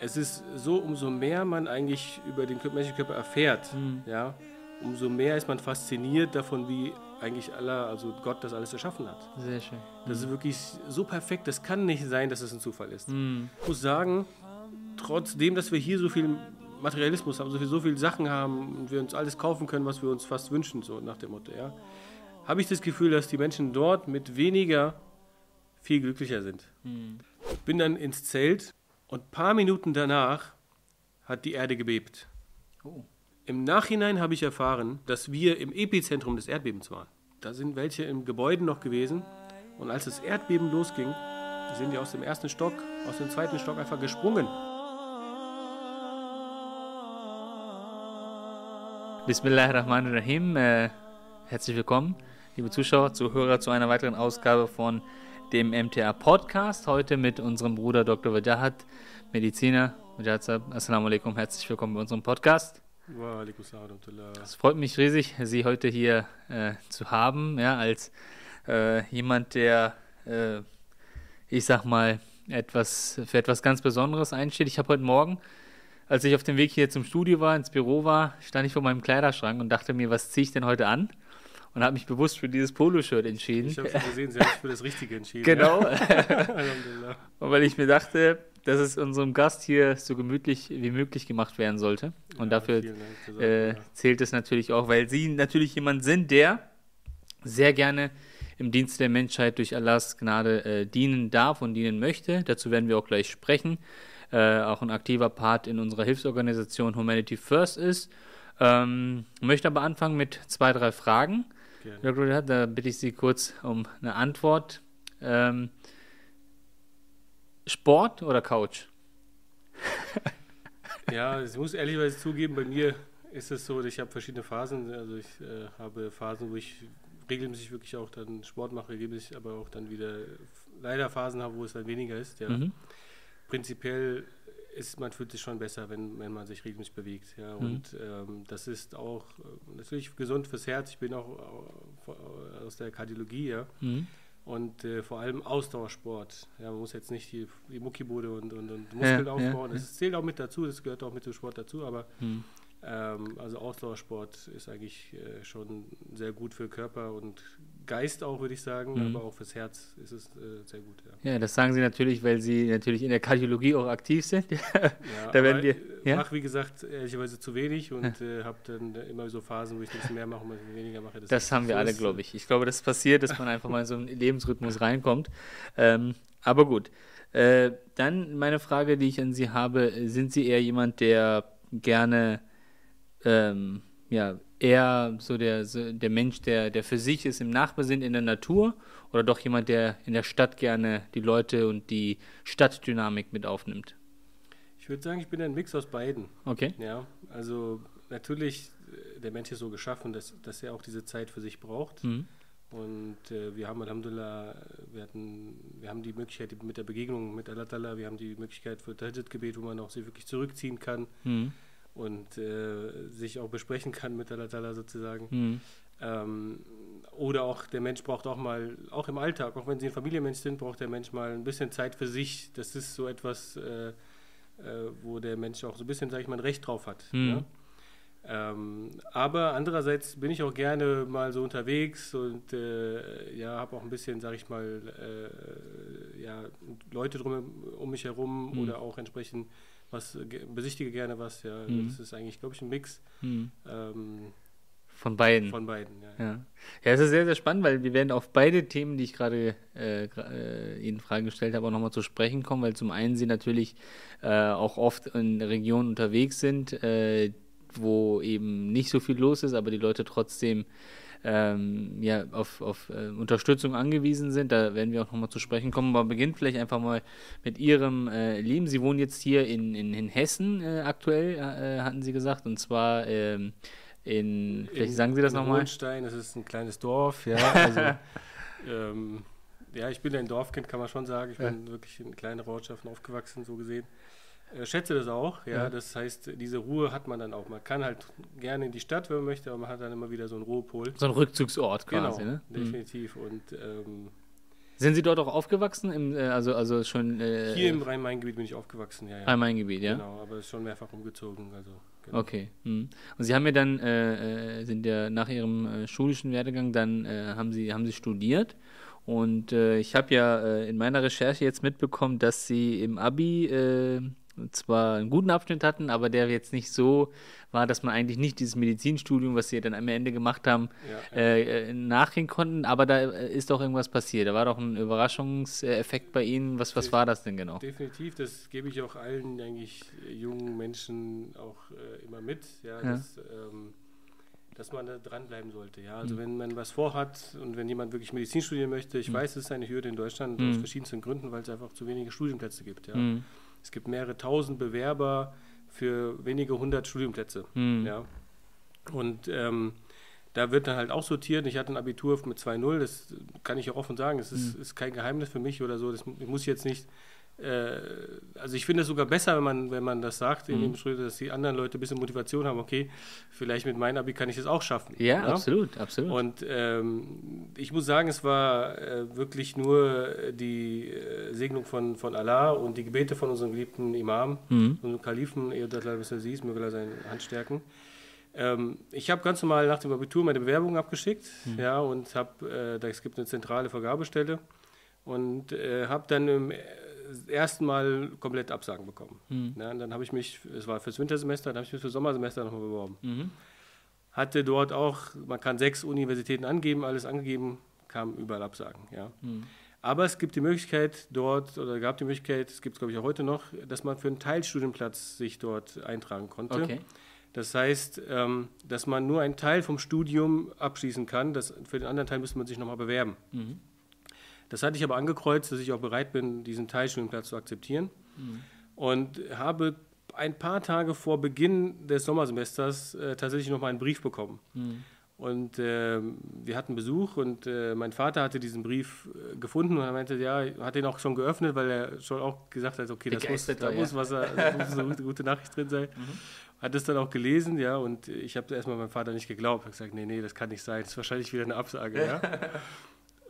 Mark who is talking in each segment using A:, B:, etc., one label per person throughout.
A: es ist so, umso mehr man eigentlich über den menschlichen Körper erfährt,
B: Mhm.
A: ja, umso mehr ist man fasziniert davon, wie eigentlich Allah, also Gott, das alles erschaffen hat.
B: Sehr schön.
A: Das ist wirklich so perfekt, das kann nicht sein, dass es ein Zufall ist.
B: Mhm.
A: Ich muss sagen, trotzdem, dass wir hier so viel Materialismus haben, so viel, so viele Sachen haben und wir uns alles kaufen können, was wir uns fast wünschen, so nach dem Motto, ja, habe ich das Gefühl, dass die Menschen dort mit weniger viel glücklicher sind.
B: Mhm.
A: Bin dann ins Zelt und ein paar Minuten danach hat die Erde gebebt.
B: Oh.
A: Im Nachhinein habe ich erfahren, dass wir im Epizentrum des Erdbebens waren. Da sind welche im Gebäude noch gewesen und als das Erdbeben losging, sind die aus dem ersten Stock, aus dem zweiten Stock einfach gesprungen.
B: Bismillahirrahmanirrahim. Äh, herzlich willkommen, liebe Zuschauer, Zuhörer, zu einer weiteren Ausgabe von dem MTA Podcast. Heute mit unserem Bruder Dr. Wajahat, Mediziner. Wajahat Assalamu alaikum, herzlich willkommen bei unserem Podcast.
A: Wa.
B: Es freut mich riesig, Sie heute hier äh, zu haben, ja, als äh, jemand, der, äh, ich sag mal, etwas für etwas ganz Besonderes einsteht. Ich habe heute Morgen, als ich auf dem Weg hier zum Studio war, ins Büro war, stand ich vor meinem Kleiderschrank und dachte mir, was ziehe ich denn heute an? Und habe mich bewusst für dieses Poloshirt entschieden.
A: Ich habe schon gesehen, Sie haben sich für das Richtige entschieden.
B: Genau.
A: Ja.
B: Und weil ich mir dachte, dass es unserem Gast hier so gemütlich wie möglich gemacht werden sollte. Und
A: Ja,
B: dafür
A: Dank.
B: äh, zählt es natürlich auch, weil sie natürlich jemand sind, der sehr gerne im Dienst der Menschheit durch Allahs Gnade äh, dienen darf und dienen möchte. Dazu werden wir auch gleich sprechen. Äh, auch ein aktiver Part in unserer Hilfsorganisation Humanity First ist. Ähm, möchte aber anfangen mit zwei, drei Fragen.
A: Gerne.
B: Da bitte ich Sie kurz um eine Antwort. Ähm, Sport oder Couch?
A: Ja, ich muss ehrlicherweise zugeben, bei mir ist es so, ich habe verschiedene Phasen. Also ich äh, habe Phasen, wo ich regelmäßig wirklich auch dann Sport mache, regelmäßig, aber auch dann wieder leider Phasen habe, wo es dann weniger ist. Ja.
B: Mhm.
A: Prinzipiell ist man fühlt sich schon besser, wenn, wenn man sich regelmäßig bewegt. Ja.
B: Mhm.
A: Und ähm, das ist auch äh, natürlich gesund fürs Herz. Ich bin auch äh, aus der Kardiologie, ja.
B: Mhm.
A: Und äh, vor allem Ausdauersport. Ja, man muss jetzt nicht die, die Muckibude und, und, und Muskeln
B: Ja,
A: aufbauen.
B: ja,
A: Das zählt auch mit dazu, das gehört auch mit dem Sport dazu, aber
B: Mhm.
A: Ähm, also Ausdauersport ist eigentlich äh, schon sehr gut für Körper und Geist auch, würde ich sagen,
B: Mhm.
A: aber auch fürs Herz ist es äh, sehr gut. Ja.
B: Ja, das sagen Sie natürlich, weil Sie natürlich in der Kardiologie auch aktiv sind.
A: Ja,
B: Da werden wir-
A: ich
B: ja?
A: mache, wie gesagt, ehrlicherweise zu wenig und äh, habe dann immer so Phasen, wo ich bisschen mehr mache und weniger mache.
B: Das haben wir alle, glaube ich. Ich glaube, das passiert, dass man einfach mal in so einen Lebensrhythmus reinkommt. Ähm, aber gut. Äh, dann meine Frage, die ich an Sie habe: Sind Sie eher jemand, der gerne, ähm, ja, eher so der, so der Mensch, der, der für sich ist, im Nachbesinn in der Natur? Oder doch jemand, der in der Stadt gerne die Leute und die Stadtdynamik mit aufnimmt?
A: Ich würde sagen, ich bin ein Mix aus beiden.
B: Okay.
A: Ja, also natürlich, äh, der Mensch ist so geschaffen, dass, dass er auch diese Zeit für sich braucht.
B: Mhm.
A: Und äh, wir haben Alhamdulillah, wir, hatten, wir haben die Möglichkeit mit der Begegnung mit Allah wir haben die Möglichkeit für Tahajjud-Gebet, wo man auch sich wirklich zurückziehen kann
B: Mhm.
A: Und äh, sich auch besprechen kann mit Allah Ta'ala sozusagen.
B: Mhm.
A: Ähm, oder auch der Mensch braucht auch mal, auch im Alltag, auch wenn sie ein Familienmensch sind, braucht der Mensch mal ein bisschen Zeit für sich. Das ist so etwas, äh, äh, wo der Mensch auch so ein bisschen, sage ich mal, ein Recht drauf hat.
B: Mhm.
A: Ja? Ähm, aber andererseits bin ich auch gerne mal so unterwegs und äh, ja, habe auch ein bisschen, sage ich mal, äh, ja, Leute drum um mich herum
B: Mhm.
A: oder auch entsprechend was ge- besichtige gerne was. Ja,
B: Mhm.
A: das ist eigentlich, glaube ich, ein Mix
B: Mhm.
A: ähm,
B: Von beiden.
A: von beiden. Ja.
B: Ja. ja, es ist sehr, sehr spannend, weil wir werden auf beide Themen, die ich gerade äh, äh, Ihnen Fragen gestellt habe, auch nochmal zu sprechen kommen, weil zum einen Sie natürlich äh, auch oft in Regionen unterwegs sind, äh, wo eben nicht so viel los ist, aber die Leute trotzdem ähm, ja, auf, auf äh, Unterstützung angewiesen sind. Da werden wir auch nochmal zu sprechen kommen. Aber beginnt vielleicht einfach mal mit Ihrem äh, Leben. Sie wohnen jetzt hier in, in, in Hessen äh, aktuell, äh, hatten Sie gesagt, und zwar ähm, in, vielleicht
A: In-
B: sagen Sie das nochmal.
A: Hohenstein, das ist ein kleines Dorf, ja. Also, ähm, ja, ich bin ein Dorfkind, kann man schon sagen. Ich bin wirklich in kleinen Ortschaften aufgewachsen, so gesehen. Äh, schätze das auch, ja.
B: Ja.
A: Das heißt, diese Ruhe hat man dann auch. Man kann halt gerne in die Stadt, wenn man möchte, aber man hat dann immer wieder so einen Ruhepol.
B: So ein Rückzugsort quasi,
A: genau,
B: ne? Mhm.
A: definitiv. Und ähm,
B: Sind Sie dort auch aufgewachsen? Im, äh, also, also schon. Äh,
A: Hier im Rhein-Main-Gebiet bin ich aufgewachsen, ja. ja.
B: Rhein-Main-Gebiet, ja.
A: Genau, aber schon mehrfach umgezogen. Also, genau.
B: Okay. Mhm. Und Sie haben ja dann, äh, äh, sind ja nach Ihrem äh, schulischen Werdegang, dann haben, Sie, haben Sie studiert. Und ich habe ja in meiner Recherche jetzt mitbekommen, dass Sie im Abi zwar einen guten Abschnitt hatten, aber der jetzt nicht so war, dass man eigentlich nicht dieses Medizinstudium, was sie dann am Ende gemacht haben,
A: Ja, ja.
B: äh, äh, nachgehen konnten. Aber da äh, ist doch irgendwas passiert. Da war doch ein Überraschungseffekt bei Ihnen. Was, was war das denn genau?
A: Definitiv, das gebe ich auch allen eigentlich äh, jungen Menschen auch äh, immer mit, ja,
B: Ja.
A: Dass, ähm, dass man da dranbleiben sollte. Ja, also
B: Mhm.
A: wenn man was vorhat und wenn jemand wirklich Medizin studieren möchte, ich
B: Mhm.
A: weiß, es ist eine Hürde in Deutschland
B: Mhm.
A: aus verschiedensten Gründen, weil es einfach zu wenige Studienplätze gibt. Ja. Es gibt mehrere tausend Bewerber für wenige hundert Studienplätze.
B: Mhm.
A: Ja. Und ähm, da wird dann halt auch sortiert. Ich hatte ein Abitur mit 2.0, das kann ich auch offen sagen. Das ist,
B: Mhm.
A: ist kein Geheimnis für mich oder so. Das mu- muss ich jetzt nicht. Äh, also ich finde es sogar besser, wenn man, wenn man das sagt, in
B: Mhm.
A: dem Schritt, dass die anderen Leute ein bisschen Motivation haben. Okay, vielleicht mit meinem Abi kann ich das auch schaffen.
B: Ja, absolut, absolut.
A: Und ähm, ich muss sagen, es war äh, wirklich nur die äh, Segnung von, von Allah und die Gebete von unserem geliebten Imam,
B: Mhm.
A: unserem Kalifen, Aziz, möge er seine Hand stärken. Ähm, ich habe ganz normal nach dem Abitur meine Bewerbung abgeschickt, ja, und habe, äh, es gibt eine zentrale Vergabestelle und äh, habe dann im äh, ersten Mal komplett Absagen bekommen.
B: Mhm.
A: Ja, dann habe ich mich, es war fürs Wintersemester, dann habe ich mich fürs Sommersemester nochmal beworben
B: Mhm.
A: hatte dort auch, man kann sechs Universitäten angeben, alles angegeben, kam überall Absagen. Ja.
B: Mhm.
A: Aber es gibt die Möglichkeit dort, oder gab die Möglichkeit, es gibt es glaube ich auch heute noch, dass man für einen Teilstudienplatz sich dort eintragen konnte.
B: Okay.
A: Das heißt, ähm, dass man nur einen Teil vom Studium abschließen kann, das, für den anderen Teil müsste man sich nochmal bewerben.
B: Mhm.
A: Das hatte ich aber angekreuzt, dass ich auch bereit bin, diesen Teilstudienplatz zu akzeptieren.
B: Mhm.
A: Und habe ein paar Tage vor Beginn des Sommersemesters äh, tatsächlich noch mal einen Brief bekommen.
B: Mhm.
A: Und ähm, wir hatten Besuch und äh, mein Vater hatte diesen Brief äh, gefunden und er meinte, ja, hat den auch schon geöffnet, weil er schon auch gesagt hat, okay, das muss, da
B: war,
A: muss
B: ja.
A: was, da muss eine gute, gute Nachricht drin sein. Hat es dann auch gelesen, ja, und ich habe erstmal meinem Vater nicht geglaubt. Ich habe gesagt, nee, nee, das kann nicht sein, das ist wahrscheinlich wieder eine Absage, ja.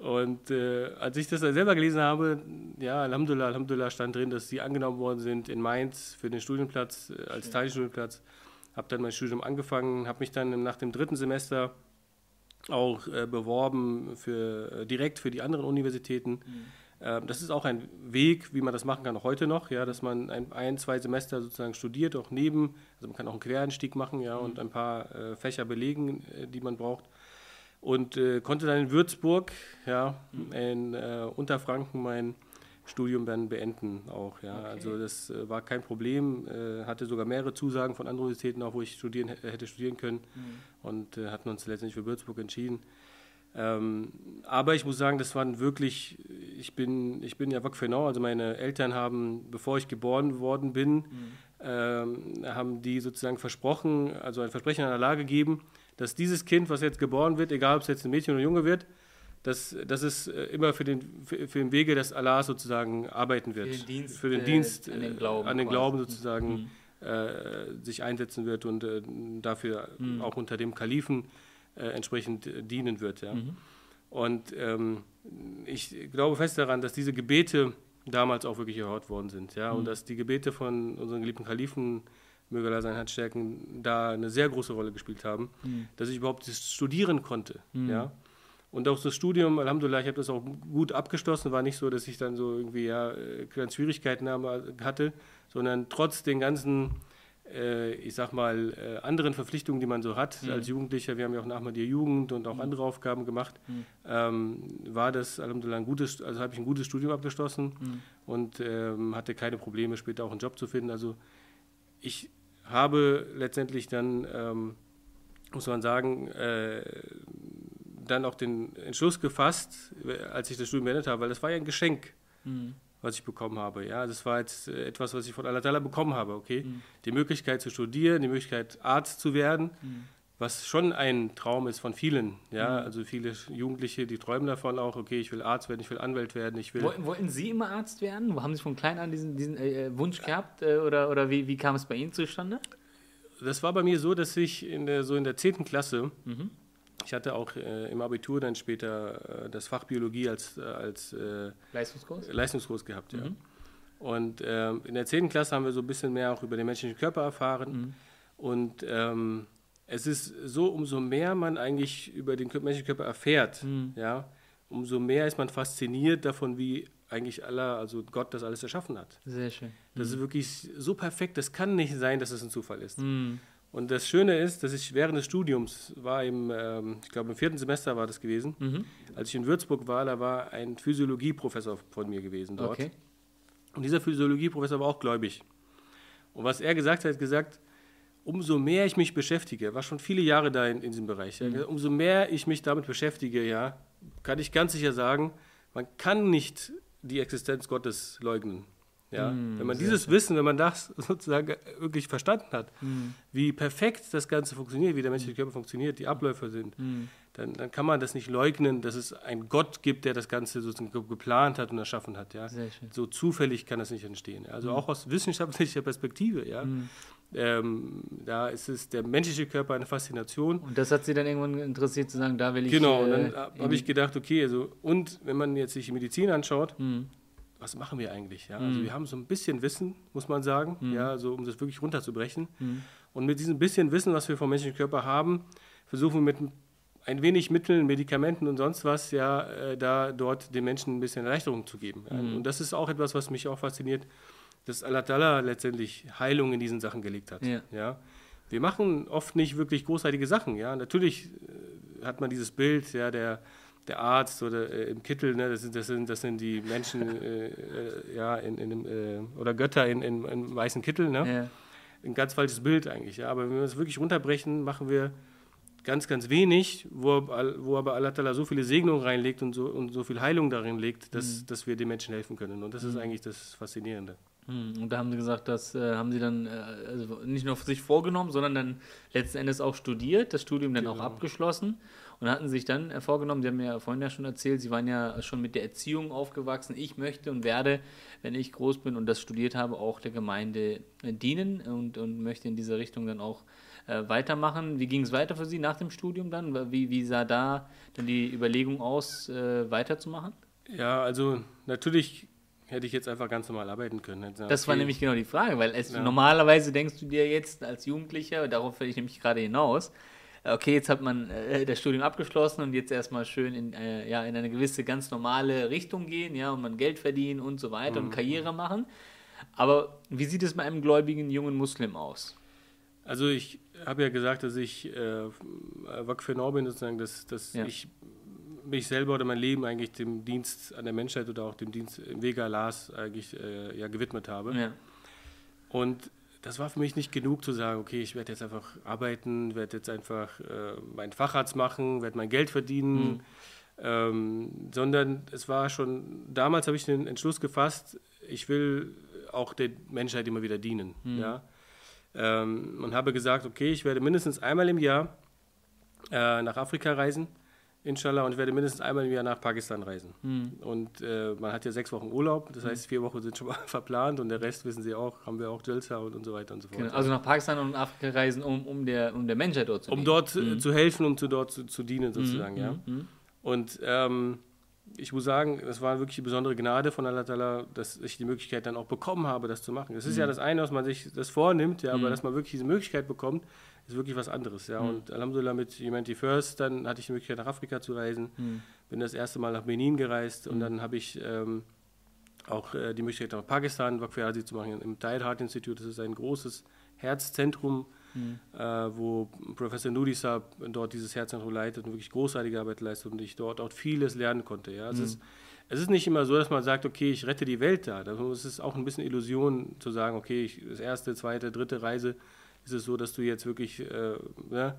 A: Und äh, als ich das dann selber gelesen habe, ja, Alhamdulillah, Alhamdulillah stand drin, dass sie angenommen worden sind in Mainz für den Studienplatz, äh, als Teilstudienplatz. Habe dann mein Studium angefangen, habe mich dann nach dem dritten Semester auch äh, beworben für, äh, direkt für die anderen Universitäten. Ähm, das ist auch ein Weg, wie man das machen kann, auch heute noch, ja, dass man ein, ein, zwei Semester sozusagen studiert, auch neben, also man kann auch einen Quereinstieg machen, ja, und ein paar äh, Fächer belegen, äh, die man braucht und äh, konnte dann in Würzburg, ja, in äh, Unterfranken mein Studium dann beenden auch, ja.
B: Okay.
A: Also das äh, war kein Problem, äh, hatte sogar mehrere Zusagen von anderen Universitäten auch, wo ich studieren hä- hätte studieren können und äh, hatten uns letztendlich für Würzburg entschieden. Ähm, aber ich muss sagen, das waren wirklich, ich bin, ich bin ja Wakfenau, also meine Eltern haben, bevor ich geboren worden bin, ähm, haben die sozusagen versprochen, also ein Versprechen an Allah gegeben, dass dieses Kind, was jetzt geboren wird, egal ob es jetzt ein Mädchen oder ein Junge wird, dass, dass es äh, immer für den, für, für den Wege des Allah sozusagen arbeiten wird.
B: den Dienst,
A: für den
B: äh,
A: Dienst
B: an den
A: äh,
B: Glauben
A: an den. Glauben sozusagen
B: Mhm.
A: äh, sich einsetzen wird und äh, dafür
B: Mhm.
A: auch unter dem Kalifen entsprechend dienen wird. Ja.
B: Mhm.
A: Und ähm, ich glaube fest daran, dass diese Gebete damals auch wirklich erhört worden sind. Ja?
B: Mhm.
A: Und dass die Gebete von unseren geliebten Kalifen, möge Allah sein Herz stärken, da eine sehr große Rolle gespielt haben,
B: Mhm.
A: dass ich überhaupt das studieren konnte.
B: Mhm.
A: Ja? Und auch das Studium, Alhamdulillah, ich habe das auch gut abgeschlossen, war nicht so, dass ich dann so irgendwie ja, äh, kleine Schwierigkeiten habe- hatte, sondern trotz den ganzen, äh, ich sag mal, äh, anderen Verpflichtungen, die man so hat
B: Mhm.
A: als Jugendlicher, wir haben ja auch nach der Jugend und auch andere Aufgaben gemacht,
B: Mhm.
A: ähm, war das Alhamdulillah ein gutes, also habe ich ein gutes Studium abgeschlossen
B: Mhm.
A: und ähm, hatte keine Probleme, später auch einen Job zu finden. Also ich habe letztendlich dann, ähm, muss man sagen, äh, dann auch den Entschluss gefasst, als ich das Studium beendet habe, weil das war ja ein Geschenk,
B: Mhm.
A: was ich bekommen habe. Ja, das war jetzt äh, etwas, was ich von Allah Ta'ala bekommen habe, okay?
B: Mhm.
A: Die Möglichkeit zu studieren, die Möglichkeit Arzt zu werden,
B: Mhm.
A: Was schon ein Traum ist von vielen. Ja,
B: Mhm.
A: also viele Jugendliche, die träumen davon auch, okay, ich will Arzt werden, ich will Anwalt werden, ich will.
B: Wollten, Sie immer Arzt werden? Haben Sie von klein an diesen, diesen äh, Wunsch gehabt äh, oder, oder wie, wie kam es bei Ihnen zustande?
A: Das war bei mir so, dass ich in der, so in der 10. Klasse
B: Mhm.
A: ich hatte auch äh, im Abitur dann später äh, das Fach Biologie als, äh, als äh,
B: Leistungskurs?
A: Leistungskurs gehabt, ja. Mhm. Und ähm, in der 10. Klasse haben wir so ein bisschen mehr auch über den menschlichen Körper erfahren. Mhm. Und ähm, es ist so, umso mehr man eigentlich über den menschlichen Körper erfährt, mhm. ja, umso mehr ist man fasziniert davon, wie eigentlich aller, also Gott das alles erschaffen hat.
B: Sehr schön.
A: Das mhm. ist wirklich so perfekt, das kann nicht sein, dass es ein Zufall ist. Mhm. Und das Schöne ist, dass ich während des Studiums war im, ähm, ich glaube im vierten Semester war das gewesen, mhm. als ich in Würzburg war, da war ein Physiologieprofessor von mir gewesen dort. Okay. Und dieser Physiologieprofessor war auch gläubig. Und was er gesagt hat, hat gesagt, umso mehr ich mich beschäftige, war schon viele Jahre da in, in diesem Bereich, mhm. umso mehr ich mich damit beschäftige, ja, kann ich ganz sicher sagen, man kann nicht die Existenz Gottes leugnen. Ja? Mm, wenn man dieses schön. Wissen, wenn man das sozusagen wirklich verstanden hat, mm. wie perfekt das Ganze funktioniert, wie der menschliche Körper funktioniert, die Abläufe sind, mm. dann, dann, kann man das nicht leugnen, dass es einen Gott gibt, der das Ganze sozusagen geplant hat und erschaffen hat. Ja? So zufällig kann das nicht entstehen. Also mm. auch aus wissenschaftlicher Perspektive. Ja? Ähm, da ist es der menschliche Körper eine Faszination.
B: Und das hat Sie dann irgendwann interessiert zu sagen, da will ich.
A: Genau, und dann äh, habe ich gedacht, okay, also und wenn man jetzt sich die Medizin anschaut, mhm was machen wir eigentlich? Ja? Also mhm. wir haben so ein bisschen Wissen, muss man sagen, mhm. ja, so, um das wirklich runterzubrechen. Mhm. Und mit diesem bisschen Wissen, was wir vom menschlichen Körper haben, versuchen wir mit ein wenig Mitteln, Medikamenten und sonst was, ja, äh, da dort den Menschen ein bisschen Erleichterung zu geben. Ja? Mhm. Und das ist auch etwas, was mich auch fasziniert, dass Allah Ta'ala letztendlich Heilung in diesen Sachen gelegt hat. Ja. ja? Wir machen oft nicht wirklich großartige Sachen. Ja? Natürlich äh, hat man dieses Bild, ja, der der Arzt oder äh, im Kittel, ne, das, sind, das, sind, das sind die Menschen äh, äh, ja, in, in äh, oder Götter in, in, in, weißen Kittel. Ne? Ja. Ein ganz falsches Bild eigentlich. Ja? Aber wenn wir es wirklich runterbrechen, machen wir ganz, ganz wenig, wo, wo aber Allah so viele Segnungen reinlegt und so, und so viel Heilung darin legt, dass, mhm. dass wir den Menschen helfen können. Und das mhm. ist eigentlich das Faszinierende.
B: Mhm. Und da haben Sie gesagt, das äh, haben Sie dann äh, also nicht nur für sich vorgenommen, sondern dann letzten Endes auch studiert, das Studium dann genau. auch abgeschlossen und hatten sich dann äh, vorgenommen, Sie haben ja vorhin ja schon erzählt, Sie waren ja schon mit der Erziehung aufgewachsen. Ich möchte und werde, wenn ich groß bin und das studiert habe, auch der Gemeinde äh, dienen und, und möchte in dieser Richtung dann auch äh, weitermachen. Wie ging es weiter für Sie nach dem Studium dann? Wie, wie sah da dann die Überlegung aus, äh, weiterzumachen?
A: Ja, also natürlich hätte ich jetzt einfach ganz normal arbeiten können.
B: Gesagt, das war nämlich genau die Frage, weil es, ja. normalerweise denkst du dir jetzt als Jugendlicher, darauf will ich nämlich gerade hinaus, okay, jetzt hat man äh, das Studium abgeschlossen und jetzt erstmal schön in, äh, ja, in eine gewisse ganz normale Richtung gehen, ja, und man Geld verdienen und so weiter mhm. und Karriere machen. Aber wie sieht es bei einem gläubigen jungen Muslim aus?
A: Also ich habe ja gesagt, dass ich äh, Wakfenor bin, sozusagen, dass, dass ja. ich mich selber oder mein Leben eigentlich dem Dienst an der Menschheit oder auch dem Dienst im Wege Allahs eigentlich äh, ja, gewidmet habe. Ja. Und das war für mich nicht genug zu sagen, okay, ich werde jetzt einfach arbeiten, werde jetzt einfach äh, meinen Facharzt machen, werde mein Geld verdienen, mhm. ähm, sondern es war schon, damals habe ich den Entschluss gefasst, ich will auch der Menschheit immer wieder dienen. Mhm. Ja? Ähm, und habe gesagt, okay, ich werde mindestens einmal im Jahr äh, nach Afrika reisen Inshallah, und ich werde mindestens einmal im Jahr nach Pakistan reisen. Mhm. Und äh, man hat ja sechs Wochen Urlaub, das heißt, vier Wochen sind schon mal verplant und der Rest, wissen Sie auch, haben wir auch Jalsa und, und so weiter und so fort.
B: Genau. Also nach Pakistan und Afrika reisen, um, um, der, um der Menschheit dort zu
A: dienen. Um dort mhm. zu helfen, um zu, dort zu, zu dienen, sozusagen, mhm. ja. Hm. Und ähm, ich muss sagen, das war wirklich eine besondere Gnade von Allah Ta'ala, dass ich die Möglichkeit dann auch bekommen habe, das zu machen. Das ist ja hm. das eine, was man sich das vornimmt, ja, aber hm. dass man wirklich diese Möglichkeit bekommt, ist wirklich was anderes. Ja. Mhm. Und Alhamdulillah mit Humanity First, dann hatte ich die Möglichkeit nach Afrika zu reisen, mhm. bin das erste Mal nach Benin gereist und mhm. dann habe ich ähm, auch äh, die Möglichkeit nach Pakistan Wakfi zu machen im Tide Heart Institute. Das ist ein großes Herzzentrum, mhm. äh, wo Professor Nudi Saab dort dieses Herzzentrum leitet und wirklich großartige Arbeit leistet und ich dort auch vieles lernen konnte. Ja. Es, mhm. ist, es ist nicht immer so, dass man sagt, okay, ich rette die Welt da. Es ist auch ein bisschen Illusion zu sagen, okay, ich, das erste, zweite, dritte Reise ist es so, dass du jetzt wirklich äh, ne,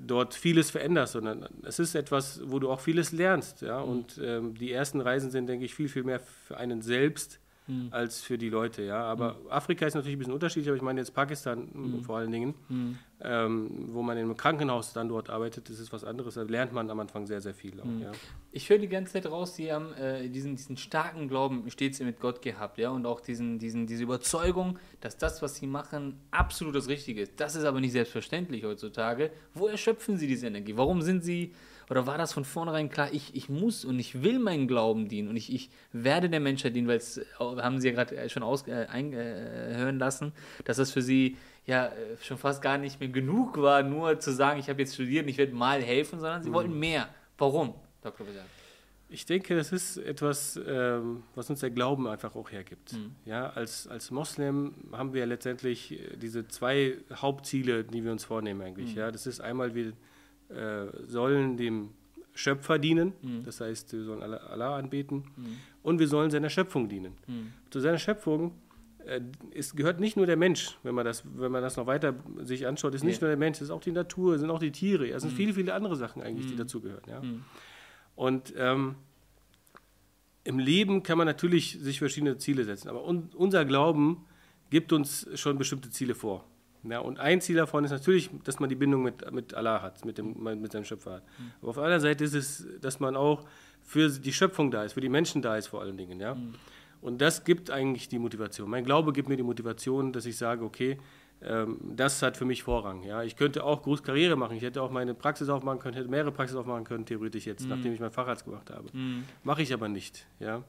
A: dort vieles veränderst, sondern es ist etwas, wo du auch vieles lernst. Ja? Und ähm, die ersten Reisen sind, denke ich, viel, viel mehr für einen selbst mhm. als für die Leute. Ja? Aber mhm. Afrika ist natürlich ein bisschen unterschiedlich, aber ich meine jetzt Pakistan mhm. vor allen Dingen. Mhm. ähm, wo man in einem Krankenhaus dann dort arbeitet, das ist was anderes. Da lernt man am Anfang sehr, sehr viel. Auch, mhm. ja.
B: Ich höre die ganze Zeit raus, Sie haben äh, diesen, diesen starken Glauben stets mit Gott gehabt, ja, und auch diesen, diesen, diese Überzeugung, dass das, was Sie machen, absolut das Richtige ist. Das ist aber nicht selbstverständlich heutzutage. Wo erschöpfen Sie diese Energie? Warum sind Sie oder war das von vornherein klar, ich, ich muss und ich will meinen Glauben dienen und ich, ich werde der Menschheit dienen, weil es, äh, haben Sie ja gerade schon aus, äh, einhören äh, lassen, dass das für Sie ja äh, schon fast gar nicht mehr genug war, nur zu sagen, ich habe jetzt studiert und ich werde mal helfen, sondern Sie mhm. wollten mehr. Warum, Dr. Besat?
A: Ich denke, das ist etwas, ähm, was uns der Glauben einfach auch hergibt. Mhm. Ja, als, als Moslem haben wir letztendlich diese zwei Hauptziele, die wir uns vornehmen eigentlich. Mhm. Ja, das ist einmal, wir äh, sollen dem Schöpfer dienen, mhm. das heißt, wir sollen Allah anbeten mhm. und wir sollen seiner Schöpfung dienen. Mhm. Zu seiner Schöpfung äh, ist, gehört nicht nur der Mensch, wenn man das, wenn man das noch weiter sich anschaut, ist ja. nicht nur der Mensch, es ist auch die Natur, es sind auch die Tiere, es sind mhm. viele, viele andere Sachen eigentlich, die mhm. dazugehören. Ja? Mhm. Und ähm, im Leben kann man natürlich sich verschiedene Ziele setzen, aber un unser Glauben gibt uns schon bestimmte Ziele vor. Ja, und ein Ziel davon ist natürlich, dass man die Bindung mit, mit Allah hat, mit, dem, mit seinem Schöpfer hat. Mhm. Aber auf der anderen Seite ist es, dass man auch für die Schöpfung da ist, für die Menschen da ist vor allen Dingen. Ja? Mhm. Und das gibt eigentlich die Motivation. Mein Glaube gibt mir die Motivation, dass ich sage, okay, ähm, das hat für mich Vorrang. Ja? Ich könnte auch groß Karriere machen. Ich hätte auch meine Praxis aufmachen können, hätte mehrere Praxis aufmachen können, theoretisch jetzt, mhm. nachdem ich meinen Facharzt gemacht habe. Mhm. Mache ich aber nicht. Ja?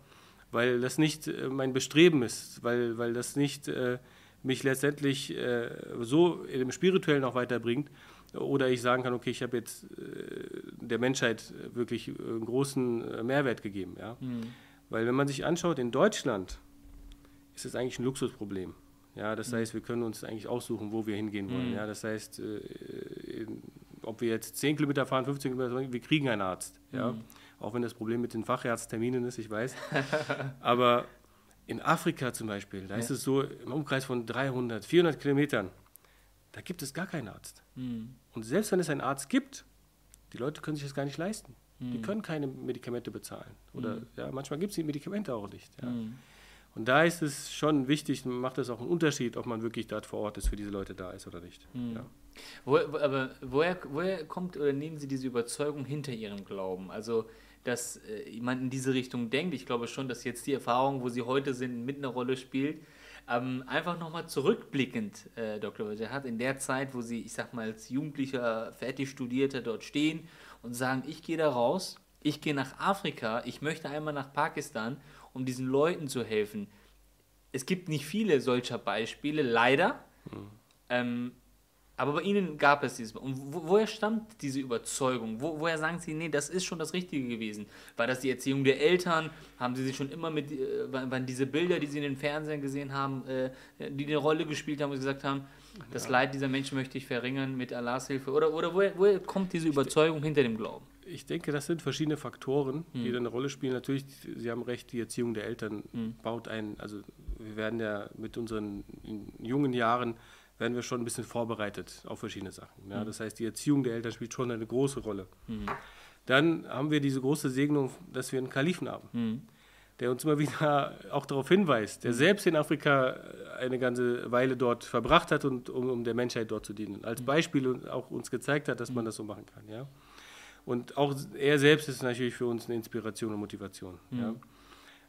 A: Weil das nicht äh, mein Bestreben ist, weil, weil das nicht... Äh, mich letztendlich äh, so im Spirituellen auch weiterbringt. Oder ich sagen kann, okay, ich habe jetzt äh, der Menschheit wirklich einen großen äh, Mehrwert gegeben. Ja? Mhm. Weil wenn man sich anschaut, in Deutschland ist es eigentlich ein Luxusproblem. Ja, das mhm. heißt, wir können uns eigentlich aussuchen, wo wir hingehen wollen. Mhm. Ja, das heißt, äh, ob wir jetzt 10 Kilometer fahren, 15 Kilometer, wir kriegen einen Arzt. Ja? Mhm. Auch wenn das Problem mit den Facharztterminen ist, ich weiß. Aber in Afrika zum Beispiel, da ja. ist es so, im Umkreis von 300, 400 Kilometern, da gibt es gar keinen Arzt. Mhm. Und selbst wenn es einen Arzt gibt, die Leute können sich das gar nicht leisten. Mhm. Die können keine Medikamente bezahlen. Oder mhm. ja, manchmal gibt es die Medikamente auch nicht. Ja. Hm. Und da ist es schon wichtig, macht es auch einen Unterschied, ob man wirklich dort vor Ort ist, für diese Leute da ist oder nicht. Hm. Ja.
B: Wo, aber woher, woher kommt oder nehmen Sie diese Überzeugung hinter Ihrem Glauben? Also dass äh, man in diese Richtung denkt. Ich glaube schon, dass jetzt die Erfahrung, wo sie heute sind, mit einer Rolle spielt. Ähm, einfach nochmal zurückblickend, äh, Dr. Roger hat in der Zeit, wo sie, ich sag mal, als Jugendlicher, fertig Studierter dort stehen und sagen, ich gehe da raus, ich gehe nach Afrika, ich möchte einmal nach Pakistan, um diesen Leuten zu helfen. Es gibt nicht viele solcher Beispiele, leider. Mhm. Ähm, aber bei Ihnen gab es dieses. Und wo, woher stammt diese Überzeugung? Wo, woher sagen Sie, nee, das ist schon das Richtige gewesen? War das die Erziehung der Eltern? Haben Sie sich schon immer mit, äh, waren diese Bilder, die Sie in den Fernsehen gesehen haben, äh, die eine Rolle gespielt haben, wo Sie gesagt haben, das ja. Leid dieser Menschen möchte ich verringern mit Allahs Hilfe? Oder, oder woher, woher kommt diese Überzeugung hinter dem Glauben?
A: Ich denke, das sind verschiedene Faktoren, die hm. eine Rolle spielen. Natürlich, Sie haben recht, die Erziehung der Eltern hm. baut ein, also wir werden ja mit unseren jungen Jahren werden wir schon ein bisschen vorbereitet auf verschiedene Sachen. Ja? Mhm. Das heißt, die Erziehung der Eltern spielt schon eine große Rolle. Mhm. Dann haben wir diese große Segnung, dass wir einen Kalifen haben, mhm. der uns immer wieder auch darauf hinweist, der mhm. selbst in Afrika eine ganze Weile dort verbracht hat, und, um, um der Menschheit dort zu dienen. Als mhm. Beispiel auch uns gezeigt hat, dass man mhm. das so machen kann. Ja? Und auch er selbst ist natürlich für uns eine Inspiration und Motivation. Ja?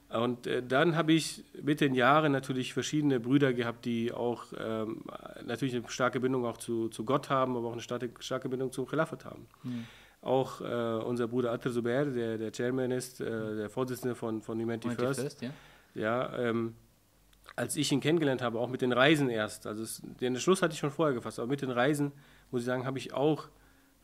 A: Und äh, dann habe ich mit den Jahren natürlich verschiedene Brüder gehabt, die auch ähm, natürlich eine starke Bindung auch zu, zu Gott haben, aber auch eine starke, starke Bindung zum Khilafat haben. Mhm. Auch äh, unser Bruder Atter Zubair, der, der Chairman ist, äh, der Vorsitzende von, von Humanity, Humanity First. First ja, ja ähm, als ich ihn kennengelernt habe, auch mit den Reisen erst, also es, den Schluss hatte ich schon vorher gefasst, aber mit den Reisen, muss ich sagen, habe ich auch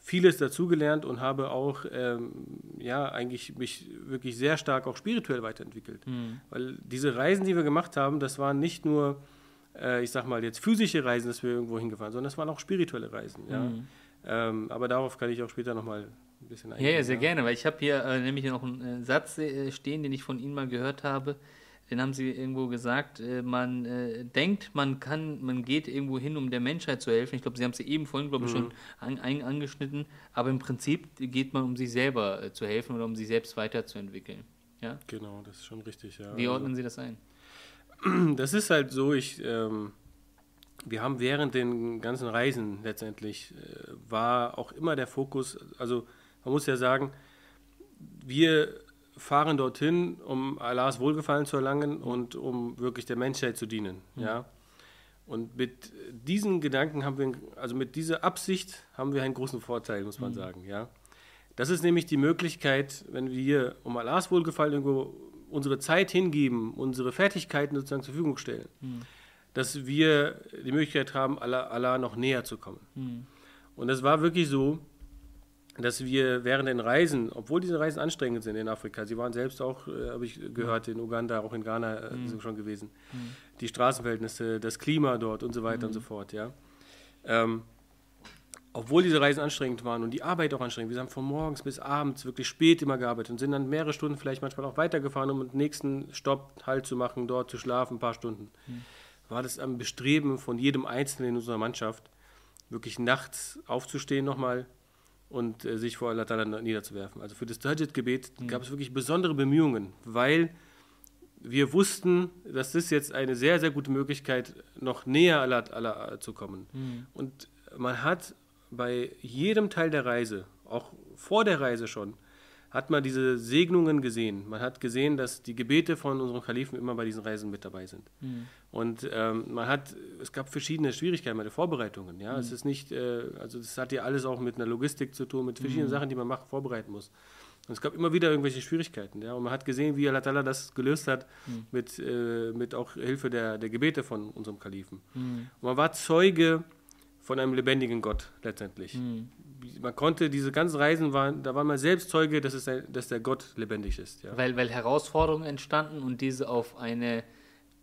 A: vieles dazugelernt und habe auch ähm, ja eigentlich mich wirklich sehr stark auch spirituell weiterentwickelt. Mhm. Weil diese Reisen, die wir gemacht haben, das waren nicht nur, äh, ich sag mal, jetzt physische Reisen, dass wir irgendwo hingefahren, sondern das waren auch spirituelle Reisen. Ja? Mhm. Ähm, aber darauf kann ich auch später nochmal ein bisschen
B: eingehen. Ja, ja sehr ja. gerne, weil ich habe hier äh, nämlich noch einen äh, Satz äh, stehen, den ich von Ihnen mal gehört habe den haben sie irgendwo gesagt, äh, man äh, denkt, man kann, man geht irgendwo hin, um der Menschheit zu helfen. Ich glaube, sie haben es eben vorhin, glaube ich, mhm. schon an, an, angeschnitten, aber im Prinzip geht man, um sich selber äh, zu helfen oder um sich selbst weiterzuentwickeln. Ja?
A: Genau, das ist schon richtig, ja.
B: Wie ordnen Sie das ein?
A: Das ist halt so, ich ähm, wir haben während den ganzen Reisen letztendlich, äh, war auch immer der Fokus, also man muss ja sagen, wir fahren dorthin, um Allahs Wohlgefallen zu erlangen und um wirklich der Menschheit zu dienen. Mhm. Ja? Und mit diesen Gedanken haben wir, also mit dieser Absicht haben wir einen großen Vorteil, muss man mhm. sagen. Ja? Das ist nämlich die Möglichkeit, wenn wir um Allahs Wohlgefallen irgendwo unsere Zeit hingeben, unsere Fertigkeiten sozusagen zur Verfügung stellen, mhm. dass wir die Möglichkeit haben, Allah, Allah noch näher zu kommen. Mhm. Und das war wirklich so, dass wir während den Reisen, obwohl diese Reisen anstrengend sind in Afrika, sie waren selbst auch, äh, habe ich gehört, in Uganda, auch in Ghana äh, mhm. sind schon gewesen, mhm. die Straßenverhältnisse, das Klima dort und so weiter mhm. und so fort, ja. Ähm, obwohl diese Reisen anstrengend waren und die Arbeit auch anstrengend, wir haben von morgens bis abends wirklich spät immer gearbeitet und sind dann mehrere Stunden vielleicht manchmal auch weitergefahren, um den nächsten Stopp halt zu machen, dort zu schlafen, ein paar Stunden. Mhm. War das am Bestreben von jedem Einzelnen in unserer Mannschaft, wirklich nachts aufzustehen nochmal und äh, sich vor Allah Ta'ala niederzuwerfen. Also für das Tahajjud-Gebet mhm. gab es wirklich besondere Bemühungen, weil wir wussten, dass das jetzt eine sehr, sehr gute Möglichkeit, noch näher Allah, Allah zu kommen. Mhm. Und man hat bei jedem Teil der Reise, auch vor der Reise schon, hat man diese Segnungen gesehen. Man hat gesehen, dass die Gebete von unserem Kalifen immer bei diesen Reisen mit dabei sind. Mhm. Und ähm, man hat, es gab verschiedene Schwierigkeiten bei den Vorbereitungen. Ja, mhm. es ist nicht, äh, also das hat ja alles auch mit einer Logistik zu tun, mit verschiedenen mhm. Sachen, die man macht, vorbereiten muss. Und es gab immer wieder irgendwelche Schwierigkeiten. Ja, und man hat gesehen, wie Allah das gelöst hat, mhm. mit, äh, mit auch Hilfe der, der Gebete von unserem Kalifen. Mhm. Und man war Zeuge von einem lebendigen Gott letztendlich. Mhm man konnte diese ganzen Reisen waren, da war man selbst Zeuge, dass, es dass der Gott lebendig ist.
B: Ja. Weil, weil Herausforderungen entstanden und diese auf eine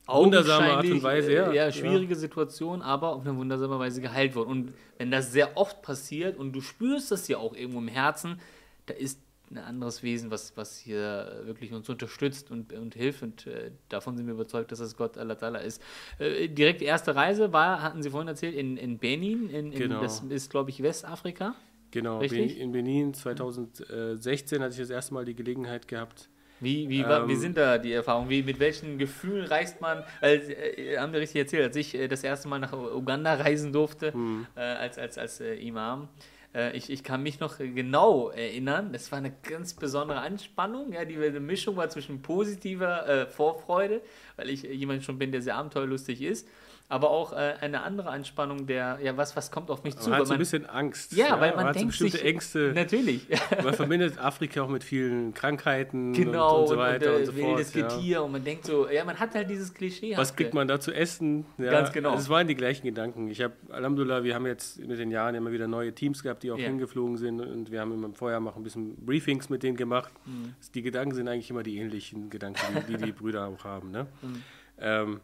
A: wundersame Art und Weise,
B: ja. ja schwierige ja. Situation, aber auf eine wundersame Weise geheilt wurden. Und wenn das sehr oft passiert und du spürst das ja auch irgendwo im Herzen, da ist ein anderes Wesen, was, was hier wirklich uns unterstützt und, und hilft. Und äh, davon sind wir überzeugt, dass es Gott Allah Ta'ala ist. Äh, direkt erste Reise war, hatten Sie vorhin erzählt, in, in Benin. In, in, genau. Das ist, glaube ich, Westafrika.
A: Genau, Richtig? in Benin 2016 hatte ich das erste Mal die Gelegenheit gehabt.
B: Wie, wie, ähm, wie sind da die Erfahrungen? Wie, mit welchen Gefühlen reist man? Weil, äh, haben wir richtig erzählt, als ich äh, das erste Mal nach Uganda reisen durfte, hm. äh, als, als, als äh, Imam, äh, ich, ich kann mich noch genau erinnern, das war eine ganz besondere Anspannung. Ja, die, die Mischung war zwischen positiver äh, Vorfreude, weil ich jemand schon bin, der sehr abenteuerlustig ist, aber auch äh, eine andere Anspannung der, ja, was, was kommt auf mich zu?
A: Man hat so ein bisschen Angst.
B: Ja, ja weil man, man denkt
A: so bestimmte
B: sich,
A: Ängste.
B: Natürlich.
A: man verbindet Afrika auch mit vielen Krankheiten
B: genau,
A: und, und so weiter und, und,
B: und so fort. Wildes Getier ja. und man denkt so, ja, man hat halt dieses Klischee.
A: Was kriegt man da zu essen?
B: Ja, Ganz genau.
A: Es waren die gleichen Gedanken. Ich habe, Alhamdulillah, wir haben jetzt mit den Jahren immer wieder neue Teams gehabt, die auch hingeflogen sind und wir haben immer vorher auch ein bisschen Briefings mit denen gemacht. Mhm. Die Gedanken sind eigentlich immer die ähnlichen Gedanken, die die, die Brüder auch haben. Ne? Mhm. Ähm,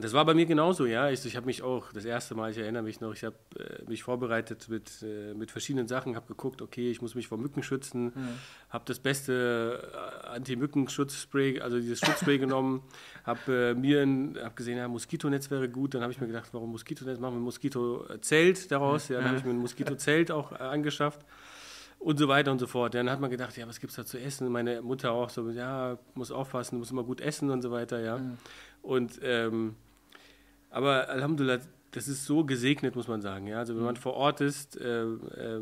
A: das war bei mir genauso, ja. Ich, ich habe mich auch das erste Mal, ich erinnere mich noch, ich habe äh, mich vorbereitet mit, äh, mit verschiedenen Sachen, habe geguckt, okay, ich muss mich vor Mücken schützen, mhm. habe das beste äh, Anti-Mückenschutzspray, also dieses Schutzspray genommen, habe äh, mir hab gesehen, ja, Moskitonetz wäre gut. Dann habe ich mir gedacht, warum Moskitonetz? Machen wir ein Moskitozelt daraus. Ja, dann habe ich mir ein Moskitozelt auch äh, angeschafft und so weiter und so fort. Dann hat man gedacht, ja, was gibt es da zu essen? Meine Mutter auch so, ja, muss aufpassen, muss immer gut essen und so weiter, ja. Mhm. Und ähm, aber Alhamdulillah, das ist so gesegnet, muss man sagen. Ja? Also wenn man vor Ort ist, äh, äh,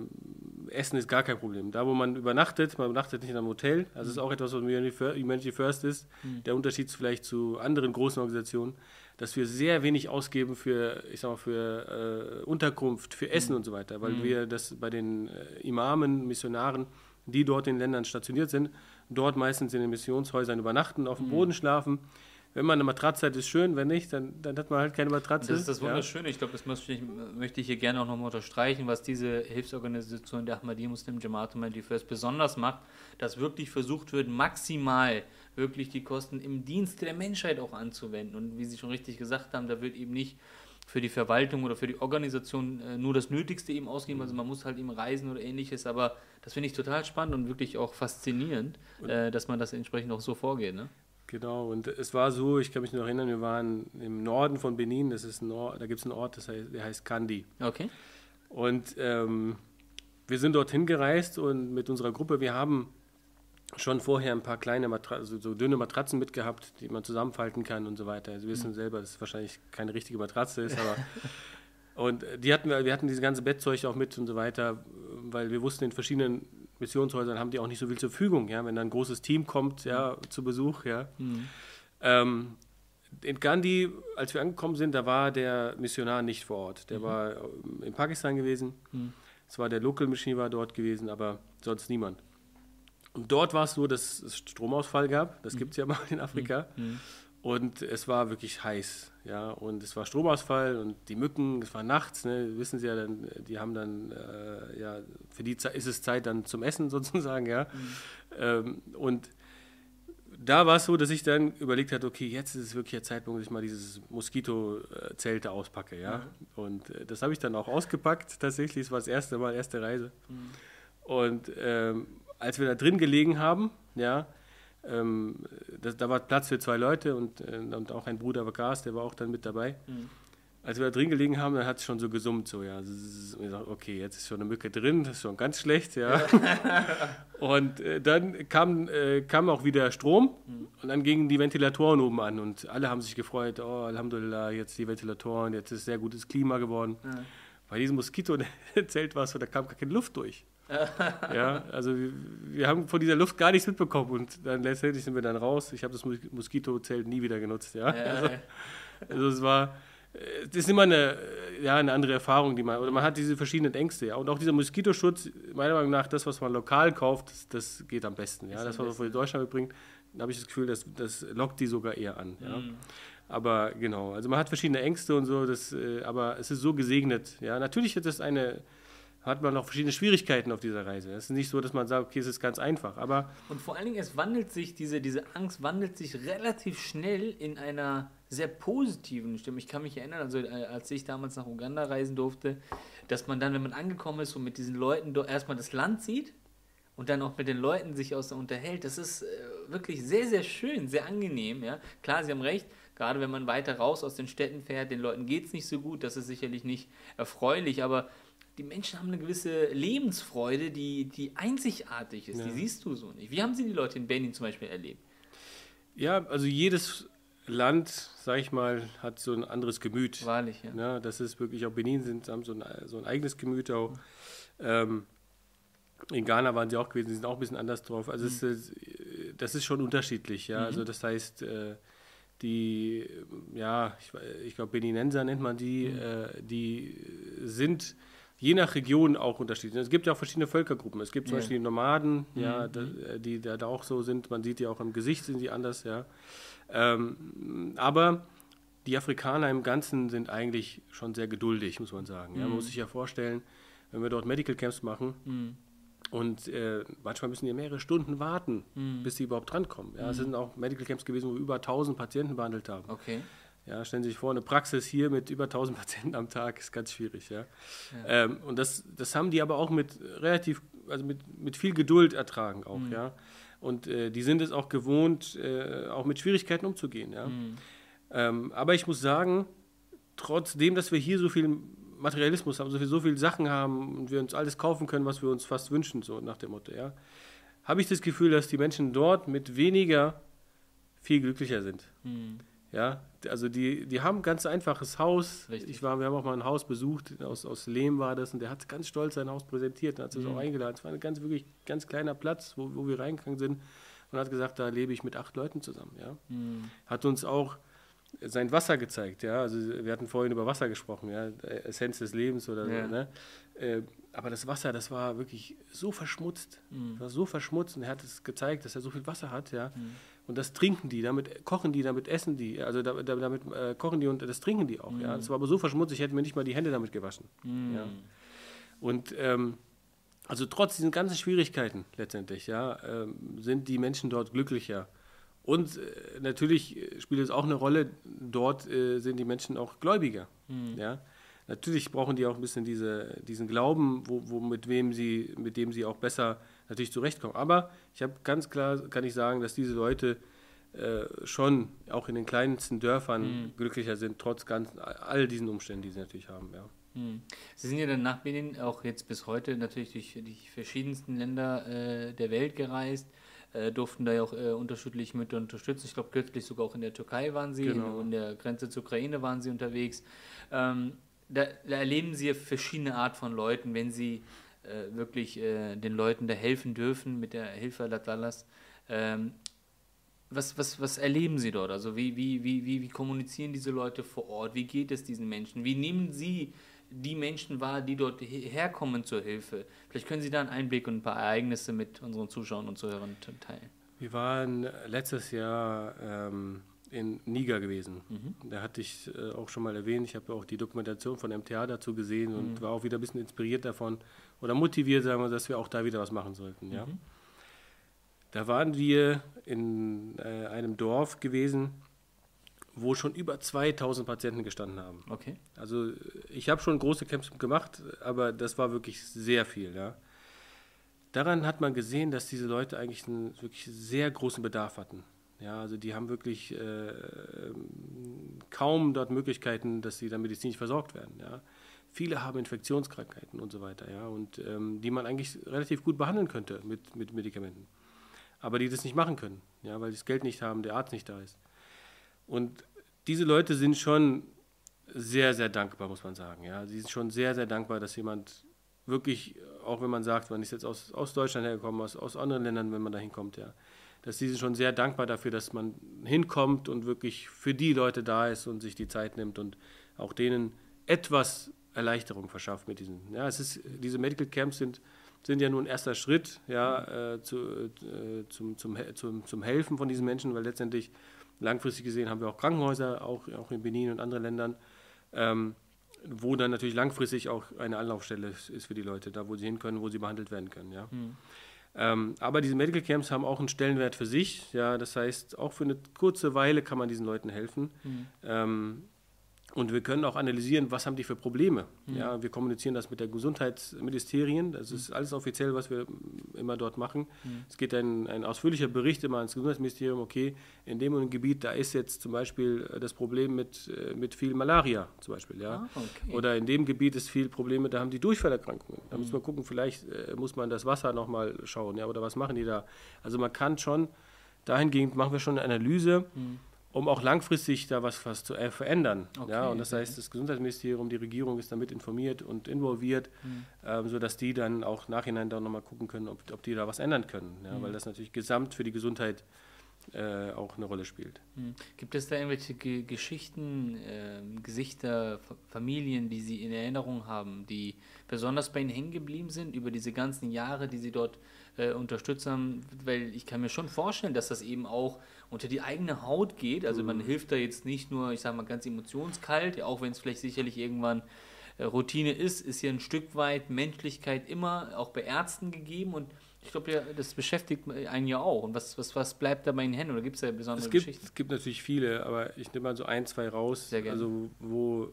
A: Essen ist gar kein Problem. Da, wo man übernachtet, man übernachtet nicht in einem Hotel, also das ist auch etwas, was Humanity First ist, mhm. der Unterschied vielleicht zu anderen großen Organisationen, dass wir sehr wenig ausgeben für, ich sag mal, für äh, Unterkunft, für Essen mhm. und so weiter, weil mhm. wir das bei den äh, Imamen, Missionaren, die dort in den Ländern stationiert sind, dort meistens in den Missionshäusern übernachten, auf dem Boden schlafen wenn man eine Matratze hat, ist schön, wenn nicht, dann, dann hat man halt keine Matratze.
B: Das ist das Wunderschöne. Ja. Ich glaube, das möchte ich, möchte ich hier gerne auch nochmal unterstreichen, was diese Hilfsorganisation der Ahmadiyya Muslim Jamaat Humanity First besonders macht, dass wirklich versucht wird, maximal wirklich die Kosten im Dienste der Menschheit auch anzuwenden. Und wie Sie schon richtig gesagt haben, da wird eben nicht für die Verwaltung oder für die Organisation äh, nur das Nötigste eben ausgeben. Also man muss halt eben reisen oder ähnliches, aber das finde ich total spannend und wirklich auch faszinierend, äh, dass man das entsprechend auch so vorgeht. Ne?
A: Genau, und es war so, ich kann mich noch erinnern, wir waren im Norden von Benin, das ist ein Ort, da gibt es einen Ort, das heißt, der heißt Kandi.
B: Okay.
A: Und ähm, wir sind dorthin gereist und mit unserer Gruppe, wir haben schon vorher ein paar kleine Matratzen, so, so, dünne Matratzen mitgehabt, die man zusammenfalten kann und so weiter. Also wir wissen mhm. selber, dass es wahrscheinlich keine richtige Matratze ist, aber und die hatten wir, wir hatten dieses ganze Bettzeug auch mit und so weiter, weil wir wussten, in verschiedenen Missionshäusern haben die auch nicht so viel zur Verfügung, ja, wenn dann ein großes Team kommt, ja, mhm. zu Besuch, ja. Mhm. Ähm, in Gandhi, als wir angekommen sind, da war der Missionar nicht vor Ort. Der mhm. war in Pakistan gewesen. Mhm. Es war der Local Missionar dort gewesen, aber sonst niemand. Und dort war es so, dass es Stromausfall gab. Das mhm. gibt es ja mal in Afrika. Mhm. Und es war wirklich heiß, ja. Und es war Stromausfall und die Mücken, es war nachts, ne, wissen Sie ja, dann, die haben dann, äh, ja, für die ist es Zeit dann zum Essen sozusagen, ja. Mhm. Ähm, und da war es so, dass ich dann überlegt hatte, okay, jetzt ist es wirklich der Zeitpunkt, dass ich mal dieses Moskito-Zelte auspacke, ja. Mhm. Und äh, das habe ich dann auch ausgepackt, tatsächlich. Es war das erste Mal, erste Reise. Mhm. Und ähm, als wir da drin gelegen haben, ja, ähm, das, da war Platz für zwei Leute und, äh, und auch ein Bruder war Gas, der war auch dann mit dabei. Mhm als wir da drin gelegen haben, dann hat es schon so gesummt, so, ja. Und ich dachte, okay, jetzt ist schon eine Mücke drin, das ist schon ganz schlecht, ja. und äh, dann kam, äh, kam auch wieder Strom mhm. und dann gingen die Ventilatoren oben an und alle haben sich gefreut, oh, Alhamdulillah, jetzt die Ventilatoren, jetzt ist sehr gutes Klima geworden. Ja. Bei diesem Moskito-Zelt war es so, da kam gar keine Luft durch. ja, also wir, wir, haben von dieser Luft gar nichts mitbekommen und dann letztendlich sind wir dann raus. Ich habe das Moskito-Zelt nie wieder genutzt, ja. ja also, also es war das ist immer eine, ja, eine andere Erfahrung, die man, oder man hat diese verschiedenen Ängste, ja. Und auch dieser Moskitoschutz, meiner Meinung nach, das, was man lokal kauft, das, das geht am besten, ja. Das, was man von Deutschland mitbringt, da habe ich das Gefühl, das, das lockt die sogar eher an, ja. Mhm. Aber genau, also man hat verschiedene Ängste und so, das, äh, aber es ist so gesegnet, ja. Natürlich ist das eine, hat man noch verschiedene Schwierigkeiten auf dieser Reise. Es ist nicht so, dass man sagt, okay, es ist ganz einfach, aber...
B: Und vor allen Dingen, es wandelt sich, diese, diese Angst wandelt sich relativ schnell in einer sehr positiven Stimme. Ich kann mich erinnern, also äh, als ich damals nach Uganda reisen durfte, dass man dann, wenn man angekommen ist und mit diesen Leuten erstmal das Land sieht und dann auch mit den Leuten sich aus unterhält, das ist äh, wirklich sehr, sehr schön, sehr angenehm. Ja? Klar, Sie haben recht, gerade wenn man weiter raus aus den Städten fährt, den Leuten geht es nicht so gut, das ist sicherlich nicht erfreulich, aber die Menschen haben eine gewisse Lebensfreude, die, die einzigartig ist. Ja. Die siehst du so nicht. Wie haben Sie die Leute in Benin zum Beispiel erlebt?
A: Ja, also jedes Land, sag ich mal, hat so ein anderes Gemüt.
B: Wahrlich, ja.
A: ja das ist wirklich, auch Benin sind, haben so ein, so ein eigenes Gemüt auch. Ähm, in Ghana waren sie auch gewesen, sie sind auch ein bisschen anders drauf. Also mhm. ist, das ist schon unterschiedlich, ja. Mhm. Also das heißt, äh, die, ja, ich, ich glaube Beninenser nennt man die, mhm. äh, die sind je nach Region auch unterschiedlich. Es gibt ja auch verschiedene Völkergruppen. Es gibt zum ja. Beispiel die Nomaden, ja, mhm. die da auch so sind. Man sieht ja auch im Gesicht sind sie anders, ja. Ähm, aber die Afrikaner im Ganzen sind eigentlich schon sehr geduldig, muss man sagen. Mhm. Ja, man muss sich ja vorstellen, wenn wir dort Medical Camps machen mhm. und äh, manchmal müssen die mehrere Stunden warten, mhm. bis sie überhaupt drankommen. Ja, es mhm. sind auch Medical Camps gewesen, wo wir über 1000 Patienten behandelt haben.
B: Okay.
A: Ja, stellen Sie sich vor, eine Praxis hier mit über 1000 Patienten am Tag ist ganz schwierig. Ja. ja. Ähm, und das, das haben die aber auch mit relativ, also mit, mit viel Geduld ertragen auch. Mhm. Ja. Und äh, die sind es auch gewohnt, äh, auch mit Schwierigkeiten umzugehen. Ja? Mhm. Ähm, aber ich muss sagen, trotzdem, dass wir hier so viel Materialismus haben, so, viel, so viele Sachen haben und wir uns alles kaufen können, was wir uns fast wünschen, so nach dem Motto, ja, habe ich das Gefühl, dass die Menschen dort mit weniger viel glücklicher sind. Mhm. Ja, also die, die haben ein ganz einfaches Haus. Richtig. Ich war, wir haben auch mal ein Haus besucht, aus, aus Lehm war das, und der hat ganz stolz sein Haus präsentiert und hat es mhm. auch eingeladen. Es war ein ganz, wirklich ganz kleiner Platz, wo, wo wir reingegangen sind und hat gesagt, da lebe ich mit acht Leuten zusammen. Ja. Mhm. Hat uns auch sein Wasser gezeigt, ja. Also wir hatten vorhin über Wasser gesprochen, ja, Essenz des Lebens oder ja. so, ne? Äh, aber das Wasser, das war wirklich so verschmutzt. Mhm. war so verschmutzt und er hat es gezeigt, dass er so viel Wasser hat, ja. Mhm. Und das trinken die, damit kochen die, damit essen die, also damit, damit äh, kochen die und das trinken die auch. Mm. Ja. Das war aber so verschmutzt, ich hätte mir nicht mal die Hände damit gewaschen. Mm. Ja. Und ähm, also trotz diesen ganzen Schwierigkeiten letztendlich, ja, ähm, sind die Menschen dort glücklicher. Und äh, natürlich spielt es auch eine Rolle, dort äh, sind die Menschen auch gläubiger. Mm. Ja. Natürlich brauchen die auch ein bisschen diese, diesen Glauben, wo, wo, mit, wem sie, mit dem sie auch besser natürlich zurechtkommen. Aber ich habe ganz klar, kann ich sagen, dass diese Leute äh, schon auch in den kleinsten Dörfern mhm. glücklicher sind, trotz ganz, all diesen Umständen, die sie natürlich haben. Ja.
B: Mhm. Sie sind ja dann nach Benin auch jetzt bis heute natürlich durch die verschiedensten Länder äh, der Welt gereist. äh, durften da ja auch äh, unterschiedlich mit unterstützen. Ich glaube, kürzlich sogar auch in der Türkei waren sie, genau. in, in, der Grenze zur Ukraine waren sie unterwegs. Ähm, da, da, erleben sie verschiedene Art von Leuten, wenn sie äh, wirklich äh, den Leuten da helfen dürfen mit der Hilfe Latlalas. Ähm, was, was, was erleben Sie dort? Also wie, wie, wie, wie, wie kommunizieren diese Leute vor Ort? Wie geht es diesen Menschen? Wie nehmen Sie die Menschen wahr, die dort herkommen zur Hilfe? Vielleicht können Sie da einen Einblick und ein paar Ereignisse mit unseren Zuschauern und Zuhörern teilen.
A: Wir waren letztes Jahr ähm, in Niger gewesen. Mhm. Da hatte ich äh, auch schon mal erwähnt. Ich habe auch die Dokumentation von MTA dazu gesehen und mhm. war auch wieder ein bisschen inspiriert davon oder motiviert, sagen wir, dass wir auch da wieder was machen sollten. Ja? Mhm. Da waren wir in äh, einem Dorf gewesen, wo schon über 2000 Patienten gestanden haben.
B: Okay.
A: Also ich habe schon große Camps gemacht, aber das war wirklich sehr viel. Ja. Daran hat man gesehen, dass diese Leute eigentlich einen wirklich sehr großen Bedarf hatten. Ja, also die haben wirklich äh, kaum dort Möglichkeiten, dass sie dann medizinisch versorgt werden. Ja. Viele haben Infektionskrankheiten und so weiter, ja, und ähm, die man eigentlich relativ gut behandeln könnte mit, mit Medikamenten aber die das nicht machen können, ja, weil sie das Geld nicht haben, der Arzt nicht da ist. Und diese Leute sind schon sehr, sehr dankbar, muss man sagen. Ja. Sie sind schon sehr, sehr dankbar, dass jemand wirklich, auch wenn man sagt, man ist jetzt aus, aus Deutschland hergekommen, aus, aus anderen Ländern, wenn man da hinkommt, ja, dass sie sind schon sehr dankbar dafür, dass man hinkommt und wirklich für die Leute da ist und sich die Zeit nimmt und auch denen etwas Erleichterung verschafft mit diesen. Ja, es ist, diese Medical Camps sind sind ja nun ein erster Schritt ja, äh, zu, äh, zum, zum, zum, zum Helfen von diesen Menschen, weil letztendlich langfristig gesehen haben wir auch Krankenhäuser, auch, auch in Benin und anderen Ländern, ähm, wo dann natürlich langfristig auch eine Anlaufstelle ist für die Leute, da wo sie hin können, wo sie behandelt werden können. Ja. Mhm. Ähm, aber diese Medical Camps haben auch einen Stellenwert für sich. Ja, das heißt, auch für eine kurze Weile kann man diesen Leuten helfen. Mhm. Ähm, und wir können auch analysieren, was haben die für Probleme. Mhm. Ja, wir kommunizieren das mit der Gesundheitsministerien. Das ist alles offiziell, was wir immer dort machen. Mhm. Es geht ein, ein ausführlicher Bericht immer ans Gesundheitsministerium. Okay, in dem Gebiet, da ist jetzt zum Beispiel das Problem mit, äh, mit viel Malaria zum Beispiel. Ja? Ah, okay. Oder in dem Gebiet ist viel Probleme, da haben die Durchfallerkrankungen. Da mhm. muss man gucken, vielleicht äh, muss man das Wasser nochmal schauen. Ja? Oder was machen die da? Also man kann schon, dahingehend machen wir schon eine Analyse. Mhm um auch langfristig da was, was zu äh, verändern. Okay, ja, und das heißt, das Gesundheitsministerium, die Regierung ist damit informiert und involviert, mhm. ähm, sodass die dann auch nachhinein dann nochmal gucken können, ob, ob die da was ändern können. Ja, mhm. Weil das natürlich gesamt für die Gesundheit äh, auch eine Rolle spielt.
B: Mhm. Gibt es da irgendwelche G Geschichten, äh, Gesichter, Familien, die Sie in Erinnerung haben, die besonders bei Ihnen hängen geblieben sind über diese ganzen Jahre, die Sie dort äh, unterstützt haben? Weil ich kann mir schon vorstellen, dass das eben auch unter die eigene Haut geht. Also man mhm. hilft da jetzt nicht nur, ich sage mal, ganz emotionskalt, auch wenn es vielleicht sicherlich irgendwann äh, Routine ist, ist hier ein Stück weit Menschlichkeit immer auch bei Ärzten gegeben und ich glaube, ja, das beschäftigt einen ja auch. Und was, was, was bleibt da bei Ihnen hängen? Oder gibt es da besondere
A: es gibt,
B: Geschichten?
A: Es gibt natürlich viele, aber ich nehme mal so ein, zwei raus. Sehr gerne. Also, wo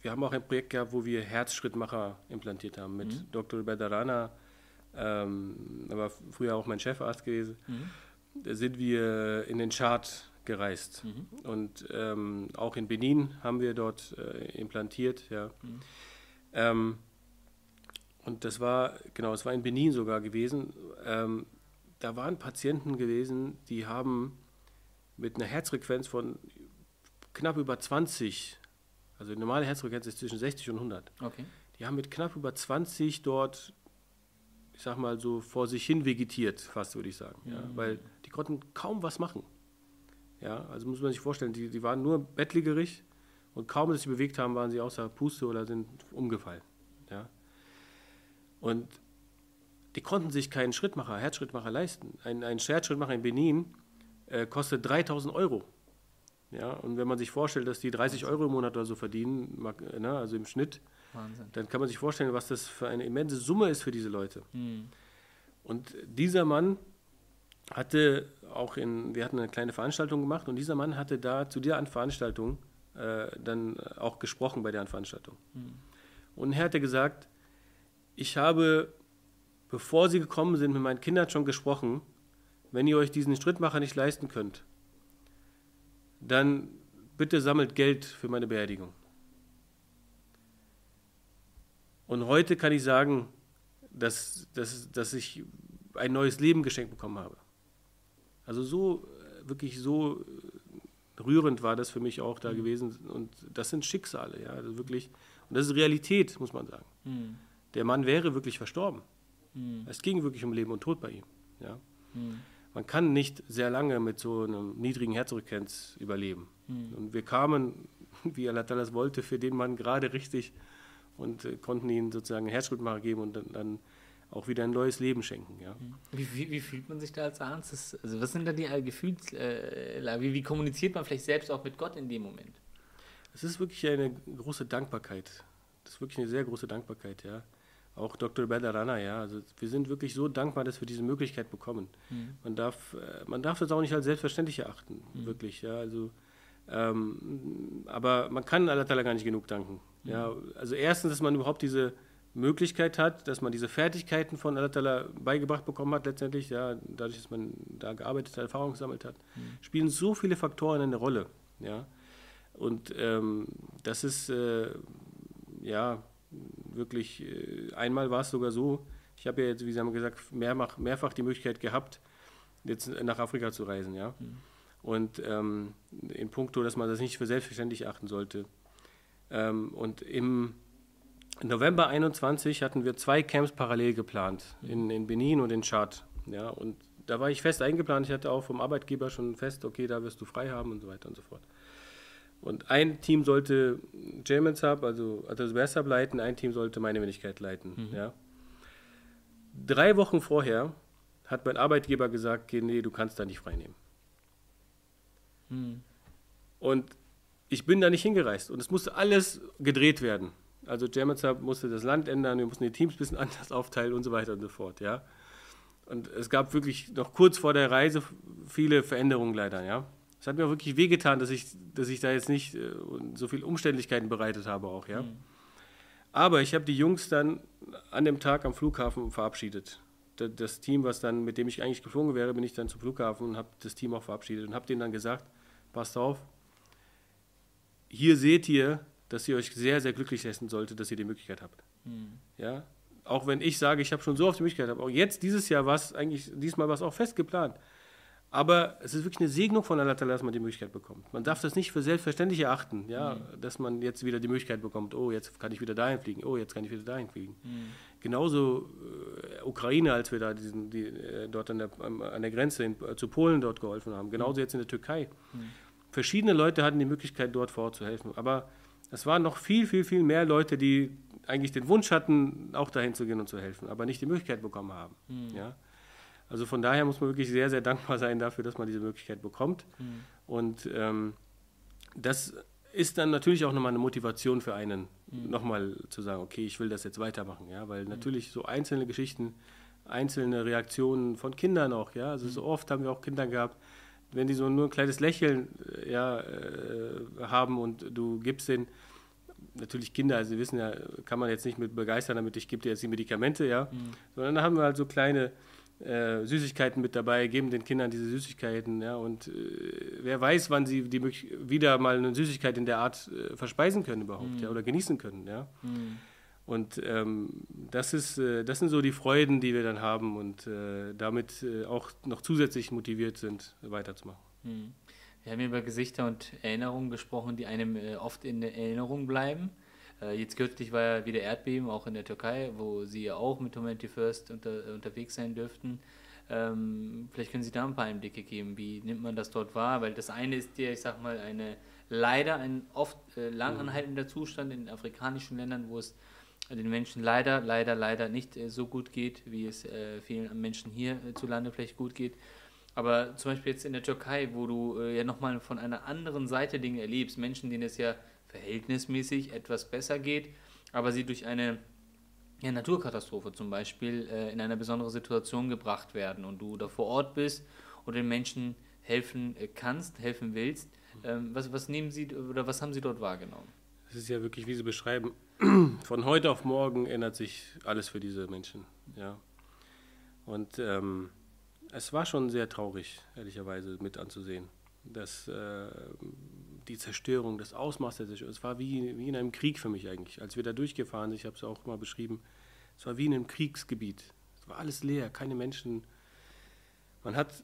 A: wir haben auch ein Projekt gehabt, wo wir Herzschrittmacher implantiert haben mit mhm. Dr. Bedarana. Ähm, aber früher auch mein Chefarzt gewesen. Mhm sind wir in den Chart gereist. Mhm. Und ähm, auch in Benin haben wir dort äh, implantiert. Ja. Mhm. Ähm, und das war, genau, es war in Benin sogar gewesen. Ähm, da waren Patienten gewesen, die haben mit einer Herzfrequenz von knapp über 20, also die normale Herzfrequenz ist zwischen 60 und 100.
B: Okay.
A: Die haben mit knapp über 20 dort ich sag mal so, vor sich hin vegetiert, fast würde ich sagen. Ja, mhm. Weil die konnten kaum was machen. Ja, also muss man sich vorstellen, die, die waren nur bettlägerig und kaum, dass sie bewegt haben, waren sie außer Puste oder sind umgefallen. Ja. Und die konnten sich keinen Schrittmacher, Herzschrittmacher leisten. Ein, ein Herzschrittmacher in Benin äh, kostet 3000 Euro. Ja, und wenn man sich vorstellt, dass die 30 Euro im Monat oder so verdienen, ne, also im Schnitt, Wahnsinn. dann kann man sich vorstellen, was das für eine immense Summe ist für diese Leute. Mhm. Und dieser Mann hatte auch in, wir hatten eine kleine Veranstaltung gemacht und dieser Mann hatte da zu der Veranstaltung äh, dann auch gesprochen bei der Veranstaltung. Mhm. Und er hatte gesagt, ich habe, bevor Sie gekommen sind, mit meinen Kindern schon gesprochen, wenn ihr euch diesen Schrittmacher nicht leisten könnt, dann bitte sammelt Geld für meine Beerdigung. Und heute kann ich sagen, dass, dass, dass ich ein neues Leben geschenkt bekommen habe. Also so, äh, wirklich so äh, rührend war das für mich auch da mhm. gewesen. Und das sind Schicksale, ja, also wirklich. Und das ist Realität, muss man sagen. Mhm. Der Mann wäre wirklich verstorben. Mhm. Es ging wirklich um Leben und Tod bei ihm. Ja. Mhm. Man kann nicht sehr lange mit so einem niedrigen Herzfrequenz überleben. Mhm. Und wir kamen, wie Allah das wollte, für den Mann gerade richtig und äh, konnten ihm sozusagen einen Herzschrittmacher geben und dann, dann, auch wieder ein neues Leben schenken. Ja.
B: Mhm. Wie, wie, wie fühlt man sich da als Arzt? Das, also was sind da die äh, Gefühls... Äh, wie, wie kommuniziert man vielleicht selbst auch mit Gott in dem Moment?
A: Es ist wirklich eine große Dankbarkeit. Das ist wirklich eine sehr große Dankbarkeit, ja auch Dr. Bedarana, ja. Also wir sind wirklich so dankbar, dass wir diese Möglichkeit bekommen. Mhm. Man, darf, äh, man darf das auch nicht als selbstverständlich erachten, mhm. wirklich, ja. Also, ähm, aber man kann Allah gar nicht genug danken. Mhm. Ja. Also erstens, dass man überhaupt diese Möglichkeit hat, dass man diese Fertigkeiten von Allah beigebracht bekommen hat, letztendlich, ja, dadurch, dass man da gearbeitet hat, Erfahrung gesammelt hat, mhm. spielen so viele Faktoren eine Rolle, ja. Und ähm, das ist, äh, ja, wirklich, äh, einmal war es sogar so, ich habe ja jetzt, wie Sie haben gesagt, mehrfach, mehrfach die Möglichkeit gehabt, jetzt nach Afrika zu reisen, ja. Mhm. Und ähm, in puncto, dass man das nicht für selbstverständlich achten sollte. Ähm, und im November 21 hatten wir zwei Camps parallel geplant, in, in Benin und in Tschad. Ja, und da war ich fest eingeplant. Ich hatte auch vom Arbeitgeber schon fest, okay, da wirst du frei haben und so weiter und so fort. Und ein Team sollte Germans Hub, also Atos Hub leiten, ein Team sollte meine Wenigkeit leiten. Mhm. Ja. Drei Wochen vorher hat mein Arbeitgeber gesagt, nee, du kannst da nicht frei nehmen. Mhm. Und ich bin da nicht hingereist und es musste alles gedreht werden. Also Hub musste das Land ändern, wir mussten die Teams ein bisschen anders aufteilen und so weiter und so fort, ja. Und es gab wirklich noch kurz vor der Reise viele Veränderungen leider, ja. Es hat mir auch wirklich wehgetan, dass ich, dass ich da jetzt nicht äh, so viele Umständlichkeiten bereitet habe auch, ja. Mhm. Aber ich habe die Jungs dann an dem Tag am Flughafen verabschiedet. Das Team, was dann, mit dem ich eigentlich geflogen wäre, bin ich dann zum Flughafen und habe das Team auch verabschiedet und habe denen dann gesagt, passt auf, hier seht ihr, dass ihr euch sehr, sehr glücklich essen solltet, dass ihr die Möglichkeit habt. Mhm. Ja, auch wenn ich sage, ich habe schon so oft die Möglichkeit, aber auch jetzt, dieses Jahr war es eigentlich, diesmal war es auch fest geplant. Aber es ist wirklich eine Segnung von Allah, dass man die Möglichkeit bekommt. Man darf das nicht für selbstverständlich erachten, ja, mhm. dass man jetzt wieder die Möglichkeit bekommt, oh, jetzt kann ich wieder dahin fliegen, oh, jetzt kann ich wieder dahin fliegen. Mhm. Genauso äh, Ukraine, als wir da diesen, die, äh, dort an der, an der Grenze in, äh, zu Polen dort geholfen haben. Genauso mhm. jetzt in der Türkei. Mhm. Verschiedene Leute hatten die Möglichkeit, dort vor Ort zu helfen. Aber es waren noch viel, viel, viel mehr Leute, die eigentlich den Wunsch hatten, auch dahin zu gehen und zu helfen, aber nicht die Möglichkeit bekommen haben. Mhm. Ja? Also von daher muss man wirklich sehr, sehr dankbar sein dafür, dass man diese Möglichkeit bekommt. Mhm. Und ähm, das ist dann natürlich auch nochmal eine Motivation für einen, mhm. nochmal zu sagen, okay, ich will das jetzt weitermachen, ja, weil mhm. natürlich so einzelne Geschichten, einzelne Reaktionen von Kindern auch, ja, also so mhm. oft haben wir auch Kinder gehabt, wenn die so nur ein kleines Lächeln äh, ja, äh, haben und du gibst den, natürlich Kinder, also sie wissen ja, kann man jetzt nicht mit begeistern, damit ich gebe dir jetzt die Medikamente, ja, mhm. sondern da haben wir halt so kleine äh, Süßigkeiten mit dabei, geben den Kindern diese Süßigkeiten. Ja, und äh, wer weiß, wann sie die wieder mal eine Süßigkeit in der Art äh, verspeisen können überhaupt mhm. ja, oder genießen können. Ja. Mhm. Und ähm, das, ist, äh, das sind so die Freuden, die wir dann haben und äh, damit äh, auch noch zusätzlich motiviert sind, weiterzumachen. Mhm.
B: Wir haben über Gesichter und Erinnerungen gesprochen, die einem oft in Erinnerung bleiben. Äh, jetzt kürzlich war ja wieder Erdbeben, auch in der Türkei, wo Sie ja auch mit Humanity First unter, unterwegs sein dürften. Ähm, vielleicht können Sie da ein paar Einblicke geben. Wie nimmt man das dort wahr? Weil das eine ist ja, ich sag mal, eine leider ein oft äh, langanhaltender Zustand in afrikanischen Ländern, wo es den Menschen leider, leider, leider nicht äh, so gut geht, wie es äh, vielen Menschen hierzulande vielleicht gut geht. Aber zum Beispiel jetzt in der Türkei, wo du äh, ja nochmal von einer anderen Seite Dinge erlebst, Menschen, denen es ja verhältnismäßig etwas besser geht, aber sie durch eine ja, Naturkatastrophe zum Beispiel äh, in eine besondere Situation gebracht werden und du da vor Ort bist und den Menschen helfen äh, kannst, helfen willst. Ähm, was, was nehmen Sie oder was haben Sie dort wahrgenommen?
A: Es ist ja wirklich, wie Sie beschreiben, von heute auf morgen ändert sich alles für diese Menschen. Ja. Und ähm, es war schon sehr traurig, ehrlicherweise, mit anzusehen, dass äh, die Zerstörung, das Ausmaß der Zerstörung. Es war wie, wie in einem Krieg für mich eigentlich. Als wir da durchgefahren sind, ich habe es auch mal beschrieben, es war wie in einem Kriegsgebiet. Es war alles leer, keine Menschen. Man hat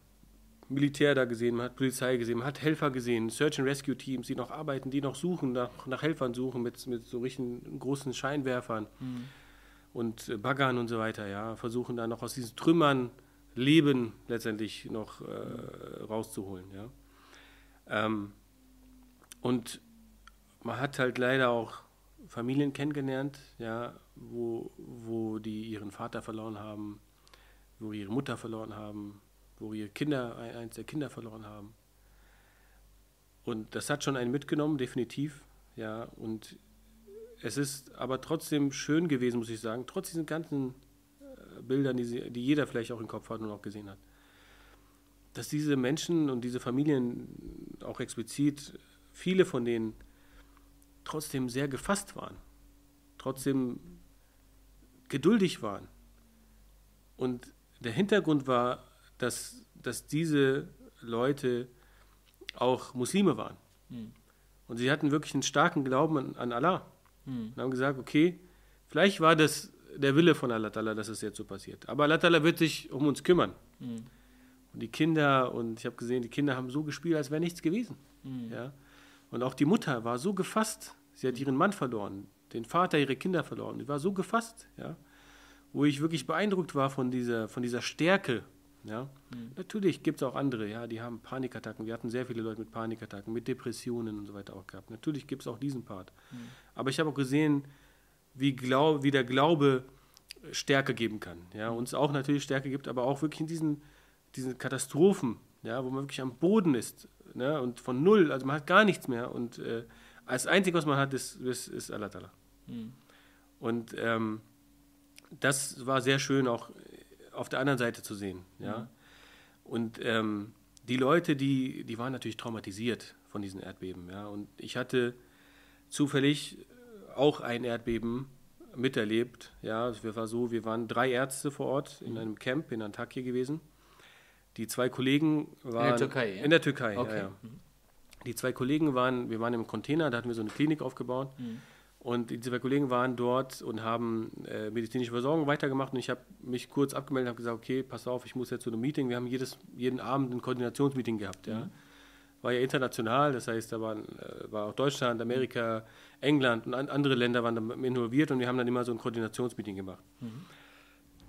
A: Militär da gesehen, man hat Polizei gesehen, man hat Helfer gesehen, Search and Rescue Teams, die noch arbeiten, die noch suchen, nach, nach Helfern suchen mit, mit so richtigen großen Scheinwerfern mhm. und äh, Baggern und so weiter, ja, versuchen da noch aus diesen Trümmern Leben letztendlich noch äh, rauszuholen, ja. Ähm, und man hat halt leider auch Familien kennengelernt, ja, wo, wo die ihren Vater verloren haben, wo ihre Mutter verloren haben, wo ihre Kinder, eins der Kinder verloren haben. Und das hat schon einen mitgenommen, definitiv. Ja, und es ist aber trotzdem schön gewesen, muss ich sagen, trotz diesen ganzen äh, Bildern, die, sie, die jeder vielleicht auch im Kopf hat und auch gesehen hat, dass diese Menschen und diese Familien auch explizit, viele von denen trotzdem sehr gefasst waren, trotzdem geduldig waren. Und der Hintergrund war, dass, dass diese Leute auch Muslime waren. Mhm. Und sie hatten wirklich einen starken Glauben an, an Allah. Mhm. Und haben gesagt, okay, vielleicht war das der Wille von Allah, dass es jetzt so passiert. Aber Allah wird sich um uns kümmern. Mhm. Und die Kinder, und ich habe gesehen, die Kinder haben so gespielt, als wäre nichts gewesen. Mhm. Ja? Und auch die Mutter war so gefasst. Sie hat ihren Mann verloren, den Vater ihre Kinder verloren. Sie war so gefasst, ja? wo ich wirklich beeindruckt war von dieser, von dieser Stärke ja? Mhm. Natürlich gibt es auch andere, ja, die haben Panikattacken. Wir hatten sehr viele Leute mit Panikattacken, mit Depressionen und so weiter auch gehabt. Natürlich gibt es auch diesen Part. Mhm. Aber ich habe auch gesehen, wie, glaub, wie der Glaube Stärke geben kann. Ja? Uns auch natürlich Stärke gibt, aber auch wirklich in diesen, diesen Katastrophen, ja, wo man wirklich am Boden ist ne? und von null, also man hat gar nichts mehr. Und äh, als Einzige, was man hat, ist, ist, ist Allah Ta'ala. Mhm. Und ähm, das war sehr schön auch auf der anderen Seite zu sehen. Ja? Mhm. Und ähm, die Leute, die, die waren natürlich traumatisiert von diesen Erdbeben. Ja? Und ich hatte zufällig auch ein Erdbeben miterlebt. Ja, es war so, wir waren drei Ärzte vor Ort in mhm. einem Camp in Antakya gewesen. Die zwei Kollegen waren in der Türkei. Ja? In der Türkei, okay. ja, ja. Mhm. Die zwei Kollegen waren, wir waren im Container, da hatten wir so eine Klinik aufgebaut. Mhm. Und die zwei Kollegen waren dort und haben äh, medizinische Versorgung weitergemacht. Und ich habe mich kurz abgemeldet und habe gesagt, okay, pass auf, ich muss jetzt zu einem Meeting. Wir haben jedes, jeden Abend ein Koordinationsmeeting gehabt. Ja. Mhm. War ja international, das heißt, da waren, äh, war auch Deutschland, Amerika, England und an, andere Länder waren da involviert und wir haben dann immer so ein Koordinationsmeeting gemacht. Mhm.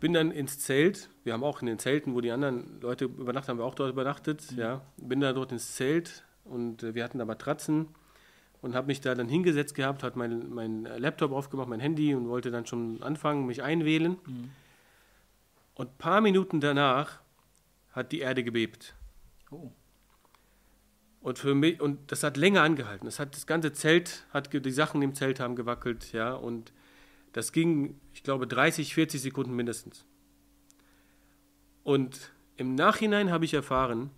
A: Bin dann ins Zelt, wir haben auch in den Zelten, wo die anderen Leute übernachtet haben, wir auch dort übernachtet. Mhm. Ja. Bin dann dort ins Zelt und äh, wir hatten da Matratzen und habe mich da dann hingesetzt gehabt, hat mein, mein Laptop aufgemacht, mein Handy und wollte dann schon anfangen, mich einwählen. Mhm. Und ein paar Minuten danach hat die Erde gebebt. Oh. Und, für mich, und das hat länger angehalten. Das, hat, das ganze Zelt, hat, die Sachen im Zelt haben gewackelt, ja, und das ging, ich glaube, 30, 40 Sekunden mindestens. Und im Nachhinein habe ich erfahren,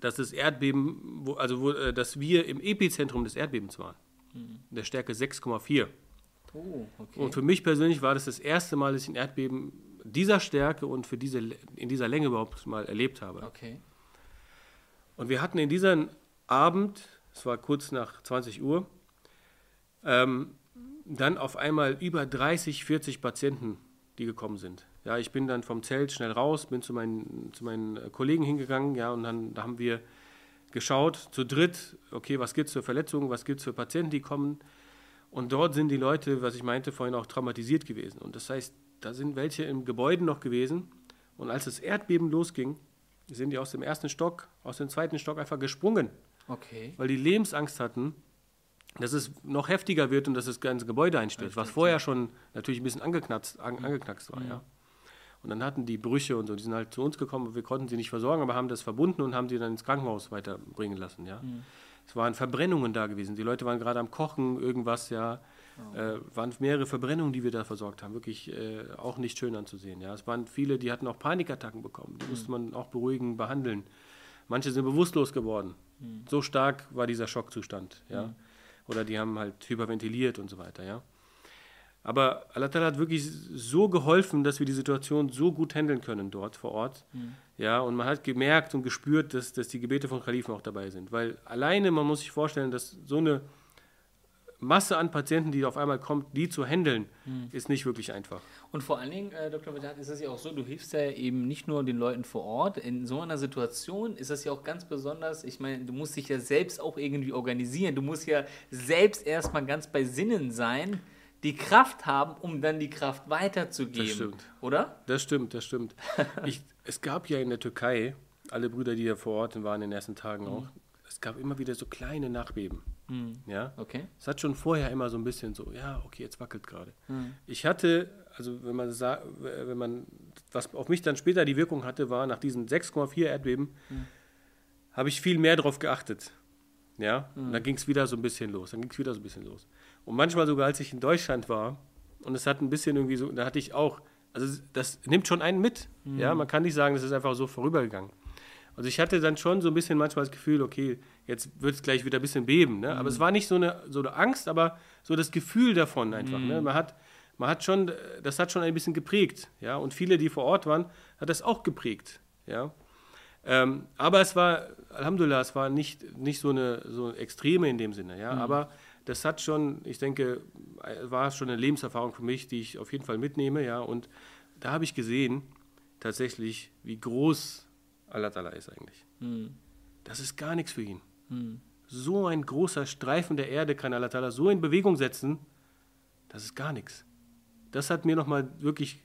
A: dass das Erdbeben, wo, also wo, äh, dass wir im Epizentrum des Erdbebens waren. Mhm. Der Stärke 6,4. Oh, okay. Und für mich persönlich war das das erste Mal, dass ich ein Erdbeben dieser Stärke und für diese, in dieser Länge überhaupt mal erlebt habe. Okay. Und wir hatten in diesem Abend, es war kurz nach 20 Uhr, ähm, dann auf einmal über 30, 40 Patienten, die gekommen sind. Ja, ich bin dann vom Zelt schnell raus, bin zu meinen, zu meinen äh, Kollegen hingegangen, ja, und dann da haben wir geschaut, zu dritt, okay, was gibt es für Verletzungen, was gibt es für Patienten, die kommen. Und dort sind die Leute, was ich meinte, vorhin auch traumatisiert gewesen. Und das heißt, da sind welche im Gebäude noch gewesen. Und als das Erdbeben losging, sind die aus dem ersten Stock, aus dem zweiten Stock einfach gesprungen. Okay. Weil die Lebensangst hatten, dass es noch heftiger wird und dass das ganze Gebäude einstürzt, was vorher schon natürlich ein bisschen angeknackst, angeknackst war. Ja. ja. Und dann hatten die Brüche und so, die sind halt zu uns gekommen, wir konnten sie nicht versorgen, aber haben das verbunden und haben sie dann ins Krankenhaus weiterbringen lassen, ja. Mhm. Es waren Verbrennungen da gewesen. Die Leute waren gerade am Kochen, irgendwas, ja. Oh. Äh, waren mehrere Verbrennungen, die wir da versorgt haben. Wirklich äh, auch nicht schön anzusehen. Ja. Es waren viele, die hatten auch Panikattacken bekommen. Die mhm. musste man auch beruhigen, behandeln. Manche sind bewusstlos geworden. Mhm. So stark war dieser Schockzustand. Ja. Mhm. Oder die haben halt hyperventiliert und so weiter. Ja. Aber Allah hat wirklich so geholfen, dass wir die Situation so gut handeln können dort vor Ort. Mhm. Ja, und man hat gemerkt und gespürt, dass, dass die Gebete von Khalifen auch dabei sind. Weil alleine, man muss sich vorstellen, dass so eine Masse an Patienten, die auf einmal kommt, die zu handeln, mhm. ist nicht wirklich einfach.
B: Und vor allen Dingen, äh, Dr. Vedat, ist es ja auch so, du hilfst ja eben nicht nur den Leuten vor Ort. In so einer Situation ist das ja auch ganz besonders, ich meine, du musst dich ja selbst auch irgendwie organisieren. Du musst ja selbst erstmal ganz bei Sinnen sein, die Kraft haben, um dann die Kraft weiterzugeben. Das
A: stimmt.
B: Oder?
A: Das stimmt, das stimmt. ich, es gab ja in der Türkei, alle Brüder, die da vor Ort waren in den ersten Tagen mhm. auch, es gab immer wieder so kleine Nachbeben. Mhm. Ja?
B: Okay.
A: Es hat schon vorher immer so ein bisschen so, ja, okay, jetzt wackelt gerade. Mhm. Ich hatte, also wenn man sagt, wenn man, was auf mich dann später die Wirkung hatte, war nach diesen 6,4 Erdbeben, mhm. habe ich viel mehr darauf geachtet. Ja, und dann ging es wieder so ein bisschen los. Dann ging es wieder so ein bisschen los. Und manchmal sogar, als ich in Deutschland war, und es hat ein bisschen irgendwie so, da hatte ich auch, also das nimmt schon einen mit. Ja, man kann nicht sagen, das ist einfach so vorübergegangen. Also ich hatte dann schon so ein bisschen manchmal das Gefühl, okay, jetzt wird es gleich wieder ein bisschen beben. Ne? Aber es war nicht so eine, so eine Angst, aber so das Gefühl davon einfach. Ne? Mhm. Ne? Man, hat, man hat schon, das hat schon ein bisschen geprägt. Ja? Und viele, die vor Ort waren, hat das auch geprägt. Ja? Ähm, aber es war, Alhamdulillah, es war nicht, nicht so, eine, so extreme in dem Sinne. Ja? Mhm. Aber das hat schon, ich denke, war schon eine Lebenserfahrung für mich, die ich auf jeden Fall mitnehme. Ja? Und da habe ich gesehen, tatsächlich, wie groß Allah Ta'ala ist eigentlich. Mhm. Das ist gar nichts für ihn. Mhm. So ein großer Streifen der Erde kann Allah Ta'ala so in Bewegung setzen, das ist gar nichts. Das hat mir nochmal wirklich,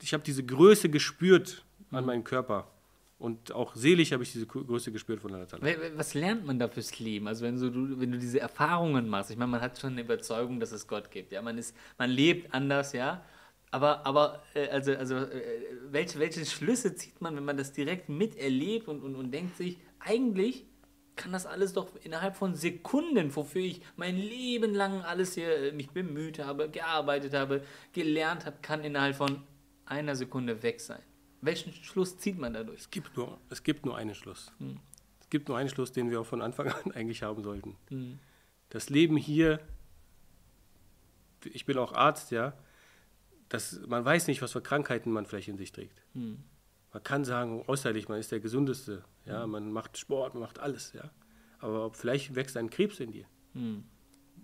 A: ich habe diese Größe gespürt an hm. meinem Körper. Und auch selig habe ich diese Größe gespürt von Allah Ta'ala.
B: Was lernt man da fürs Leben? Also wenn, so du, wenn du diese Erfahrungen machst, ich meine, man hat schon eine Überzeugung, dass es Gott gibt. Ja? Man, ist, man lebt anders, ja. Aber, aber äh, also, also äh, welche, welche Schlüsse zieht man, wenn man das direkt miterlebt und, und, und denkt sich, eigentlich kann das alles doch innerhalb von Sekunden, wofür ich mein Leben lang alles hier äh, mich bemüht habe, gearbeitet habe, gelernt habe, kann innerhalb von einer Sekunde weg sein. Welchen Schluss zieht man dadurch?
A: Es gibt nur, es gibt nur einen Schluss. Hm. Es gibt nur einen Schluss, den wir auch von Anfang an eigentlich haben sollten. Hm. Das Leben hier, ich bin auch Arzt, ja, das, man weiß nicht, was für Krankheiten man vielleicht in sich trägt. Hm. Man kann sagen, äußerlich, man ist der Gesundeste, ja, hm. man macht Sport, man macht alles, ja. Aber vielleicht wächst ein Krebs in dir. Hm.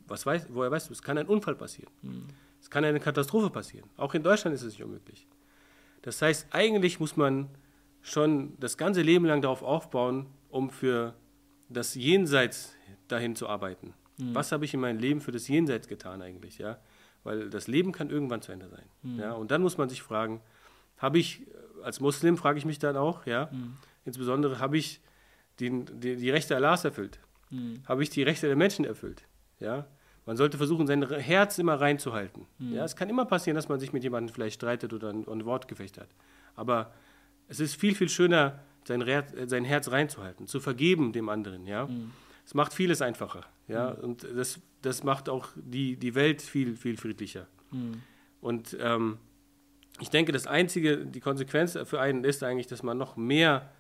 A: Was weiß, woher weißt du? Es kann ein Unfall passieren. Hm. Es kann eine Katastrophe passieren. Auch in Deutschland ist es nicht unmöglich. Das heißt, eigentlich muss man schon das ganze Leben lang darauf aufbauen, um für das Jenseits dahin zu arbeiten. Mhm. Was habe ich in meinem Leben für das Jenseits getan eigentlich? Ja? weil das Leben kann irgendwann zu Ende sein. Mhm. Ja, und dann muss man sich fragen, habe ich, als Muslim frage ich mich dann auch, ja, mhm. insbesondere habe ich den, die, die Rechte Allahs erfüllt? Mhm. Habe ich die Rechte der Menschen erfüllt? Ja, man sollte versuchen, sein Herz immer reinzuhalten. Mhm. Ja, es kann immer passieren, dass man sich mit jemandem vielleicht streitet oder ein, ein Wortgefecht hat. Aber es ist viel, viel schöner, sein, sein Herz reinzuhalten, zu vergeben dem anderen. Ja, mhm. es macht vieles einfacher. Ja, mhm. und das das macht auch die, die Welt viel, viel friedlicher. Mhm. Und ähm, ich denke, das Einzige, die Konsequenz für einen ist eigentlich, dass man noch mehr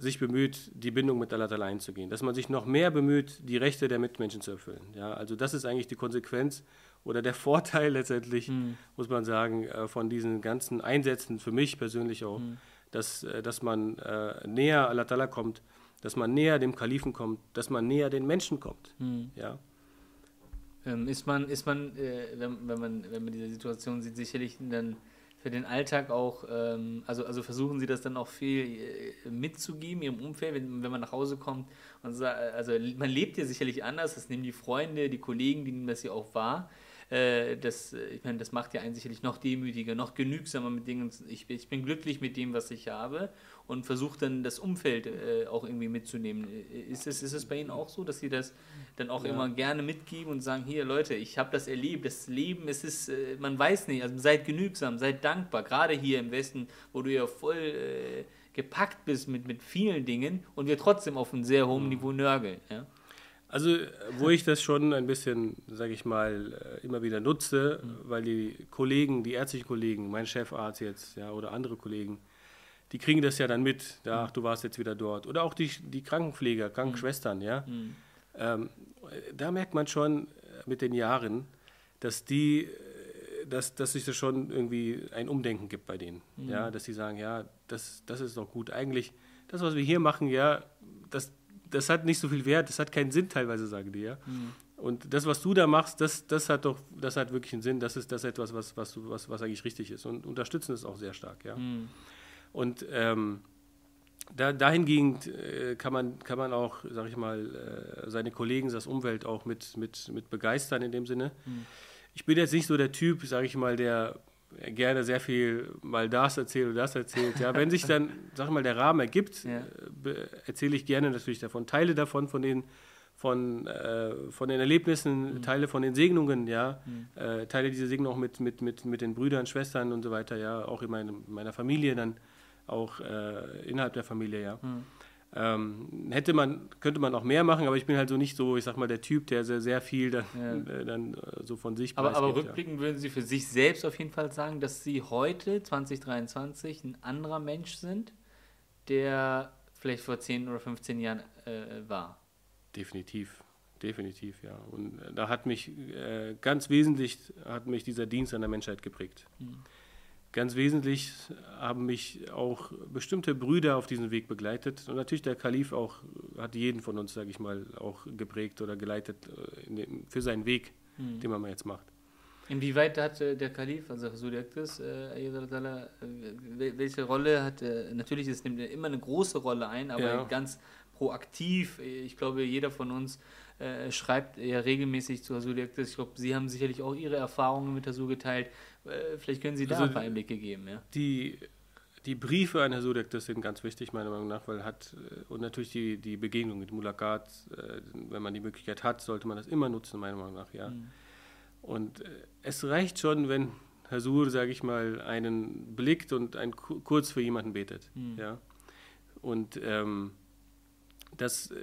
A: sich bemüht, die Bindung mit Allah einzugehen, dass man sich noch mehr bemüht, die Rechte der Mitmenschen zu erfüllen. Ja, also das ist eigentlich die Konsequenz oder der Vorteil letztendlich, mhm. muss man sagen, äh, von diesen ganzen Einsätzen, für mich persönlich auch, mhm. dass, äh, dass man äh, näher Allah kommt, dass man näher dem Kalifen kommt, dass man näher den Menschen kommt. Mhm. Ja.
B: Ähm, ist man, ist man, äh, wenn, wenn, man, wenn man diese Situation sieht, sicherlich dann für den Alltag auch, ähm, also, also versuchen Sie das dann auch viel äh, mitzugeben, Ihrem Umfeld, wenn, wenn man nach Hause kommt und also man lebt ja sicherlich anders, das nehmen die Freunde, die Kollegen, die nehmen das ja auch wahr. Äh, das, ich meine, das macht ja einen sicherlich noch demütiger, noch genügsamer mit Dingen. Ich, ich bin glücklich mit dem, was ich habe und versucht dann das Umfeld äh, auch irgendwie mitzunehmen. Ist es, ist es bei Ihnen auch so, dass Sie das dann auch ja. immer gerne mitgeben und sagen, hier Leute, ich habe das erlebt, das Leben, es ist, äh, man weiß nicht, also seid genügsam, seid dankbar, gerade hier im Westen, wo du ja voll äh, gepackt bist mit, mit vielen Dingen und wir trotzdem auf einem sehr hohen mhm. Niveau nörgeln. Ja?
A: Also, wo ich das schon ein bisschen, sage ich mal, äh, immer wieder nutze, mhm. weil die Kollegen, die ärztlichen Kollegen, mein Chefarzt jetzt, ja, oder andere Kollegen, die kriegen das ja dann mit, ja, ach, du warst jetzt wieder dort. Oder auch die, die Krankenpfleger, Krankenschwestern, ja. Mhm. Ähm, da merkt man schon äh, mit den Jahren, dass die, äh, dass, dass sich da schon irgendwie ein Umdenken gibt bei denen. Mhm. Ja, dass sie sagen, ja, das, das ist doch gut. Eigentlich, das, was wir hier machen, ja, das, das hat nicht so viel Wert, das hat keinen Sinn teilweise, sagen die, ja. Mhm. Und das, was du da machst, das, das hat doch, das hat wirklich einen Sinn. Das ist das etwas, was, was, was, was eigentlich richtig ist. Und unterstützen es auch sehr stark, ja. Mhm. Und ähm, da, dahingehend äh, kann, man, kann man auch, sag ich mal, äh, seine Kollegen, das Umwelt auch mit, mit, mit begeistern in dem Sinne. Mhm. Ich bin jetzt nicht so der Typ, sag ich mal, der gerne sehr viel mal das erzählt oder das erzählt. Ja, wenn sich dann, sag mal, der Rahmen ergibt, ja. äh, erzähle ich gerne natürlich davon, Teile davon, von den von, äh, von den Erlebnissen, mhm. Teile von den Segnungen, ja, mhm. äh, Teile dieser Segnungen auch mit, mit, mit, mit den Brüdern, Schwestern und so weiter, ja, auch in meine, meiner Familie dann, auch äh, innerhalb der Familie, ja. Mhm. Ähm, hätte man, könnte man auch mehr machen, aber ich bin halt so nicht so, ich sag mal, der Typ, der sehr, sehr viel dann, ja. äh, dann äh, so von sich
B: Aber, aber rückblickend ja. würden Sie für sich selbst auf jeden Fall sagen, dass Sie heute, 2023, ein anderer Mensch sind, der vielleicht vor 10 oder 15 Jahren äh, war.
A: Definitiv, definitiv, ja. Und äh, da hat mich äh, ganz wesentlich hat mich dieser Dienst an der Menschheit geprägt. Mhm. Ganz wesentlich haben mich auch bestimmte Brüder auf diesem Weg begleitet und natürlich der Kalif auch hat jeden von uns, sage ich mal, auch geprägt oder geleitet äh, dem, für seinen Weg, mhm. den man jetzt macht.
B: Inwieweit hat äh, der Kalif, also Sudiaktis, äh, äh, welche Rolle hat, äh, natürlich es nimmt immer eine große Rolle ein, aber ja. ganz proaktiv. Ich glaube, jeder von uns äh, schreibt ja regelmäßig zu Hasul Ich glaube, Sie haben sicherlich auch Ihre Erfahrungen mit Hasul geteilt. Äh, vielleicht können Sie da also ein paar Einblicke geben. Ja?
A: Die, die Briefe an das sind ganz wichtig, meiner Meinung nach, weil hat, äh, und natürlich die, die Begegnung mit Mulakat, äh, wenn man die Möglichkeit hat, sollte man das immer nutzen, meiner Meinung nach, ja. Mhm. Und äh, es reicht schon, wenn Herr Sur, sage ich mal, einen blickt und ein, kurz für jemanden betet, mhm. ja. Und ähm, das äh,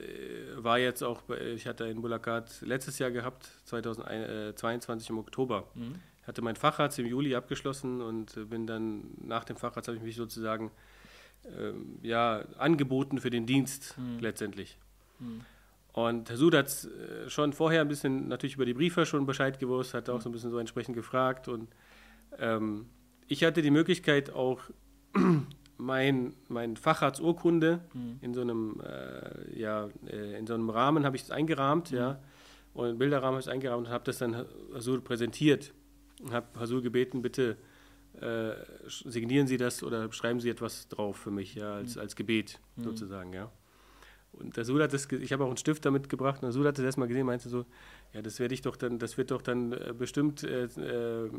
A: war jetzt auch, ich hatte in Bulakat letztes Jahr gehabt, 2022 im Oktober. Mhm. Ich hatte meinen Facharzt im Juli abgeschlossen und bin dann nach dem Facharzt habe ich mich sozusagen ähm, ja, angeboten für den Dienst mhm. letztendlich. Mhm. Und Herr Sud hat äh, schon vorher ein bisschen natürlich über die Briefe schon Bescheid gewusst, hat auch mhm. so ein bisschen so entsprechend gefragt und ähm, ich hatte die Möglichkeit auch mein, mein Facharzturkunde mhm. in so einem, äh, ja, äh, in so einem Rahmen habe ich es eingerahmt, mhm. ja, und Bilderrahmen habe ich es eingerahmt und habe das dann Hasul präsentiert und habe Hasul gebeten, bitte äh, signieren Sie das oder schreiben Sie etwas drauf für mich, ja, als, mhm. als Gebet mhm. sozusagen, ja. Und der Sul hat das, ich habe auch einen Stift damit gebracht, und der Sul hat das erstmal gesehen, meinte so, ja, das werde ich doch dann, das wird doch dann äh, bestimmt, äh, äh,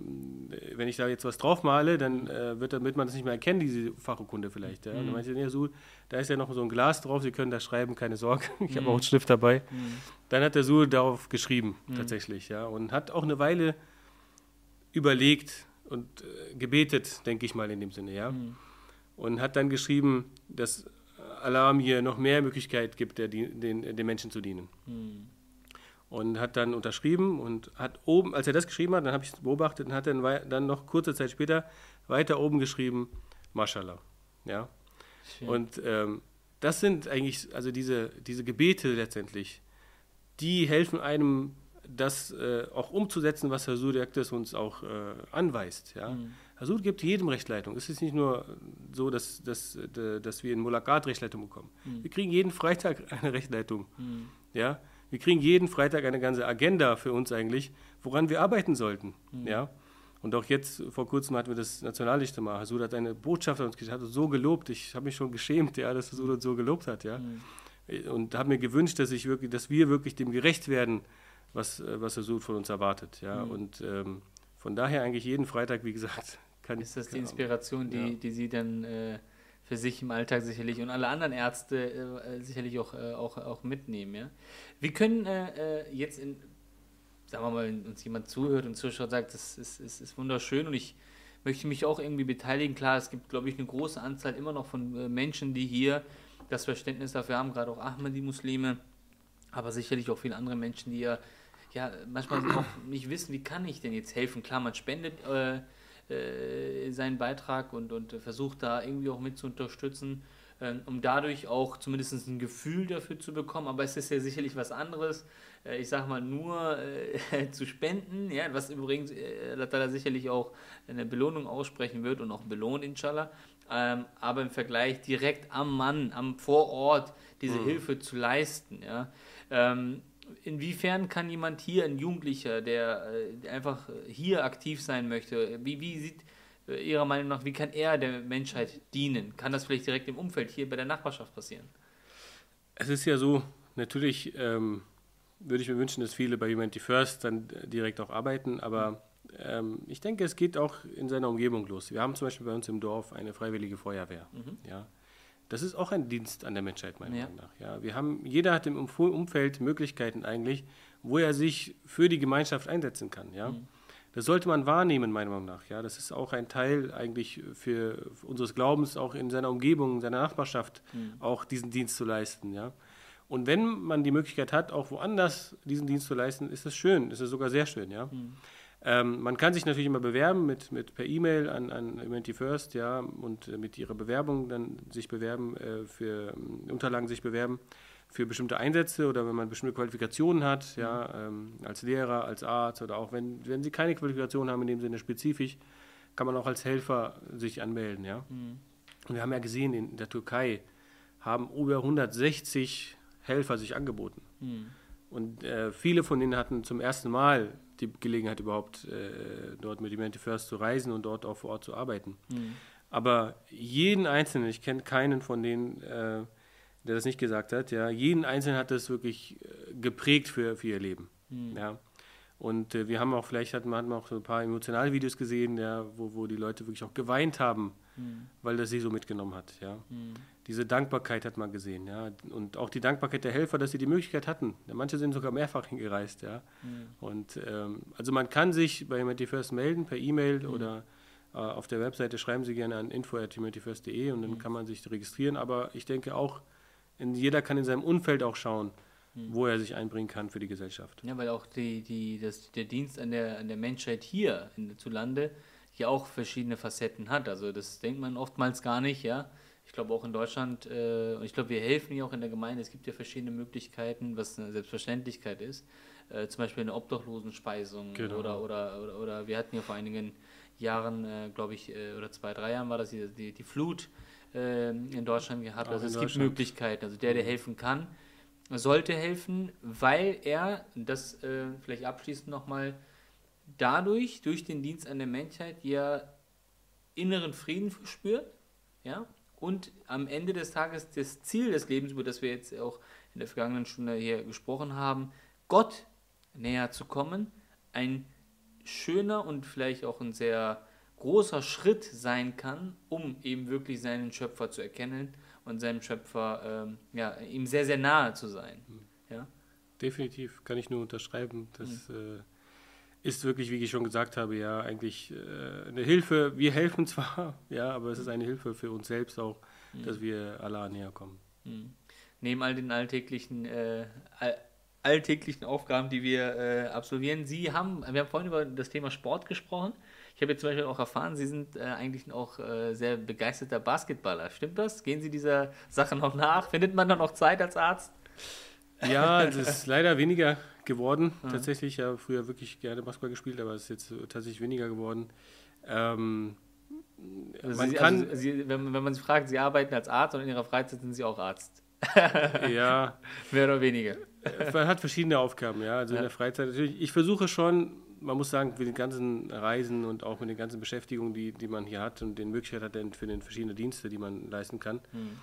A: wenn ich da jetzt was drauf male, dann äh, wird, damit man das nicht mehr erkennen, diese Fachurkunde vielleicht. Ja. Mhm. Und dann meinte ich, ja, Sul, da ist ja noch so ein Glas drauf, Sie können da schreiben, keine Sorge. ich mhm. habe auch einen Stift dabei. Mhm. Dann hat der Sul darauf geschrieben, mhm. tatsächlich, ja, und hat auch eine Weile überlegt und äh, gebetet, denke ich mal in dem Sinne, ja. Mhm. Und hat dann geschrieben, dass Alarm hier noch mehr Möglichkeit gibt, der, den, den Menschen zu dienen. Mhm. Und hat dann unterschrieben und hat oben, als er das geschrieben hat, dann habe ich es beobachtet und hat dann, dann noch kurze Zeit später weiter oben geschrieben, Mashallah. Ja. Schön. Und ähm, das sind eigentlich, also diese, diese Gebete letztendlich, die helfen einem, das äh, auch umzusetzen, was Herr Sudiaktes uns auch äh, anweist. Ja. Mhm. Hasud gibt jedem Rechtleitung. Es ist nicht nur so, dass, dass, äh, dass wir in Mulakat Rechtleitung bekommen. Mhm. Wir kriegen jeden Freitag eine Rechtleitung. Mhm. Ja? Wir kriegen jeden Freitag eine ganze Agenda für uns eigentlich, woran wir arbeiten sollten. Mhm. Ja? Und auch jetzt, vor kurzem hatten wir das Nationallichtemar. Hasud hat eine Botschaft an uns geschickt, hat uns so gelobt. Ich habe mich schon geschämt, ja, dass Hasud uns so gelobt hat. Ja? Mhm. Und habe mir gewünscht, dass, ich wirklich, dass wir wirklich dem gerecht werden, was, äh, was Hasud von uns erwartet. Ja? Mhm. Und ähm, von daher eigentlich jeden Freitag, wie gesagt,
B: kann, ist das die. Inspiration, die, ja. die Sie dann äh, für sich im Alltag sicherlich und alle anderen Ärzte äh, sicherlich auch, äh, auch, auch mitnehmen. Ja? Wir können äh, äh, jetzt, in, sagen wir mal, wenn uns jemand zuhört und zuschaut, und sagt, das ist, ist, ist wunderschön und ich möchte mich auch irgendwie beteiligen. Klar, es gibt, glaube ich, eine große Anzahl immer noch von äh, Menschen, die hier das Verständnis dafür haben, gerade auch Ahmadi-Muslime, aber sicherlich auch viele andere Menschen, die ja, ja manchmal auch nicht wissen, wie kann ich denn jetzt helfen. Klar, man spendet äh, äh, seinen Beitrag und, und versucht da irgendwie auch mit zu unterstützen, äh, um dadurch auch zumindest ein Gefühl dafür zu bekommen. Aber es ist ja sicherlich was anderes, äh, ich sag mal, nur äh, zu spenden, ja, was übrigens äh, sicherlich auch eine Belohnung aussprechen wird und auch belohnt, inshallah. Ähm, aber im Vergleich direkt am Mann, am Vorort diese mhm. Hilfe zu leisten, ja. Ähm, inwiefern kann jemand hier, ein Jugendlicher, der äh, einfach hier aktiv sein möchte, wie, wie sieht äh, Ihrer Meinung nach, wie kann er der Menschheit dienen? Kann das vielleicht direkt im Umfeld hier bei der Nachbarschaft passieren?
A: Es ist ja so, natürlich ähm, würde ich mir wünschen, dass viele bei Humanity First dann direkt auch arbeiten, aber ähm, ich denke, es geht auch in seiner Umgebung los. Wir haben zum Beispiel bei uns im Dorf eine freiwillige Feuerwehr. Mhm. Ja. Das ist auch ein Dienst an der Menschheit, meiner ja. Meinung nach. Ja, wir haben, jeder hat im Umfeld Möglichkeiten eigentlich, wo er sich für die Gemeinschaft einsetzen kann. Ja. Mhm. Das sollte man wahrnehmen, meiner Meinung nach. Ja, das ist auch ein Teil eigentlich für, unseres Glaubens, auch in seiner Umgebung, in seiner Nachbarschaft, mhm. auch diesen Dienst zu leisten. Ja. Und wenn man die Möglichkeit hat, auch woanders diesen Dienst zu leisten, ist das schön, ist es sogar sehr schön. Ja. Mhm. Ähm, man kann sich natürlich immer bewerben mit, mit per E-Mail an, an Humanity First, ja, und äh, mit ihrer Bewerbung dann sich bewerben, äh, für äh, Unterlagen sich bewerben für bestimmte Einsätze oder wenn man bestimmte Qualifikationen hat, ja, ähm, als Lehrer, als Arzt oder auch wenn, wenn sie keine Qualifikation haben in dem Sinne spezifisch, kann man auch als Helfer sich anmelden, ja. Mhm. Und wir haben ja gesehen, in der Türkei haben über 160 Helfer sich angeboten. Mhm. Und äh, viele von denen hatten zum ersten Mal die Gelegenheit überhaupt äh, dort mit Humanity First zu reisen und dort auch vor Ort zu arbeiten. Mhm. Aber jeden Einzelnen, ich kenne keinen von denen, äh, der das nicht gesagt hat, ja, jeden Einzelnen hat das wirklich äh, geprägt für, für ihr Leben. Mhm. Ja. Und äh, wir haben auch, vielleicht hat man, auch so ein paar emotionale Videos gesehen, ja, wo, wo die Leute wirklich auch geweint haben, mhm. weil das sie so mitgenommen hat. Ja. Diese Dankbarkeit hat man gesehen, ja. Und auch die Dankbarkeit der Helfer, dass sie die Möglichkeit hatten. Manche sind sogar mehrfach hingereist, ja. Mhm. Und ähm, also man kann sich bei Humanity First melden per E-Mail mhm. oder äh, auf der Webseite schreiben Sie gerne an info.humanityfirst.de und dann mhm. kann man sich registrieren. Aber ich denke auch, in, jeder kann in seinem Umfeld auch schauen, mhm. wo er sich einbringen kann für die Gesellschaft.
B: Ja, weil auch die, die, das, der Dienst an der, an der Menschheit hier in, zu Lande ja auch verschiedene Facetten hat. Also das denkt man oftmals gar nicht, ja glaube auch in Deutschland, äh, ich glaube, wir helfen hier auch in der Gemeinde. Es gibt ja verschiedene Möglichkeiten, was eine Selbstverständlichkeit ist. Äh, zum Beispiel eine Obdachlosenspeisung genau. oder, oder, oder, oder, wir hatten ja vor einigen Jahren, äh, glaube ich, äh, oder zwei, drei Jahren war das die, die, die Flut äh, in Deutschland gehabt. Auch also es gibt Möglichkeiten. Also der, der mhm. helfen kann, sollte helfen, weil er, das äh, vielleicht abschließend nochmal, dadurch, durch den Dienst an der Menschheit, ja inneren Frieden verspürt, ja, und am Ende des Tages das Ziel des Lebens, über das wir jetzt auch in der vergangenen Stunde hier gesprochen haben, Gott näher zu kommen, ein schöner und vielleicht auch ein sehr großer Schritt sein kann, um eben wirklich seinen Schöpfer zu erkennen und seinem Schöpfer ähm, ja, ihm sehr, sehr nahe zu sein. Mhm. Ja?
A: Definitiv, kann ich nur unterschreiben. Das mhm. äh, ist wirklich, wie ich schon gesagt habe, ja eigentlich äh, eine Hilfe. Wir helfen zwar, ja, aber es ist eine Hilfe für uns selbst auch, mhm. dass wir Allah näher kommen.
B: Mhm. Neben all den alltäglichen, äh, all, alltäglichen Aufgaben, die wir äh, absolvieren, Sie haben, wir haben vorhin über das Thema Sport gesprochen. Ich habe jetzt zum Beispiel auch erfahren, Sie sind äh, eigentlich auch äh, sehr begeisterter Basketballer. Stimmt das? Gehen Sie dieser Sache noch nach? Findet man da noch Zeit als Arzt?
A: Ja, es ist leider weniger geworden. Mhm. Tatsächlich, ja, früher wirklich gerne Basketball gespielt, aber es ist jetzt tatsächlich weniger geworden. Ähm,
B: also man Sie, kann, also Sie, wenn, wenn, man Sie fragt, Sie arbeiten als Arzt und in Ihrer Freizeit sind Sie auch Arzt.
A: ja.
B: Mehr oder weniger.
A: Man hat verschiedene Aufgaben, ja. Also ja. in der Freizeit natürlich. Ich versuche schon, man muss sagen, mit den ganzen Reisen und auch mit den ganzen Beschäftigungen, die, die man hier hat und den Möglichkeiten hat für den verschiedenen Dienste, die man leisten kann. Mhm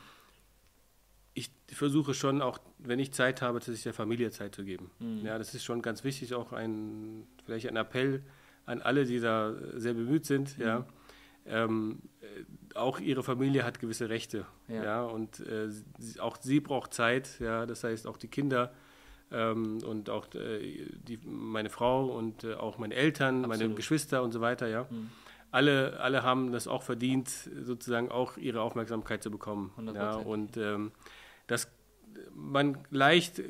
A: ich versuche schon auch, wenn ich Zeit habe, tatsächlich der Familie Zeit zu geben. Mhm. Ja, das ist schon ganz wichtig, auch ein, vielleicht ein Appell an alle, die da sehr bemüht sind. Mhm. Ja. Ähm, äh, auch ihre Familie hat gewisse Rechte. Ja. ja und äh, sie, auch sie braucht Zeit. Ja, das heißt, auch die Kinder ähm, und auch äh, die, meine Frau und äh, auch meine Eltern, Absolut. meine Geschwister und so weiter. Ja. Mhm. Alle, alle haben das auch verdient, sozusagen auch ihre Aufmerksamkeit zu bekommen. Ja, und ähm, das man leicht,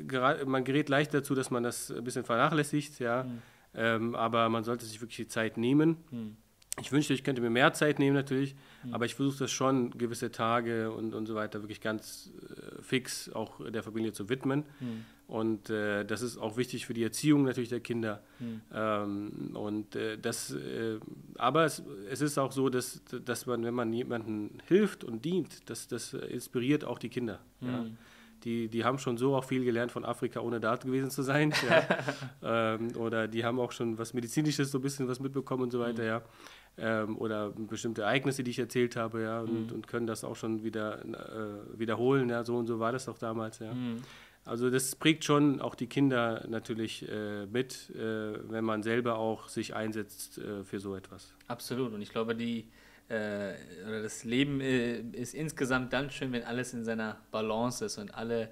A: man gerät leicht dazu, dass man das ein bisschen vernachlässigt, ja. Mhm. Ähm, aber man sollte sich wirklich die Zeit nehmen. Mhm. Ich wünschte, ich könnte mir mehr Zeit nehmen natürlich, mhm. aber ich versuche das schon, gewisse Tage und, und so weiter wirklich ganz äh, fix auch der Familie zu widmen. Mhm. Und äh, das ist auch wichtig für die Erziehung natürlich der Kinder. Mhm. Ähm, und äh, das, äh, aber es, es, ist auch so, dass, dass man, wenn man jemandem hilft und dient, das, das inspiriert auch die Kinder. Ja? Mhm. die, die haben schon so auch viel gelernt von Afrika, ohne da gewesen zu sein. Ja. ähm, oder die haben auch schon was Medizinisches so ein bisschen was mitbekommen und so weiter, mhm. ja. Ähm, oder bestimmte Ereignisse, die ich erzählt habe, ja, und, mhm. und können das auch schon wieder äh, wiederholen, ja, so und so war das auch damals, ja. Also das prägt schon auch die Kinder natürlich äh, mit, äh, wenn man selber auch sich einsetzt äh, für so etwas.
B: Absolut. Und ich glaube, die äh, oder das Leben äh, ist insgesamt dann schön, wenn alles in seiner Balance ist und alle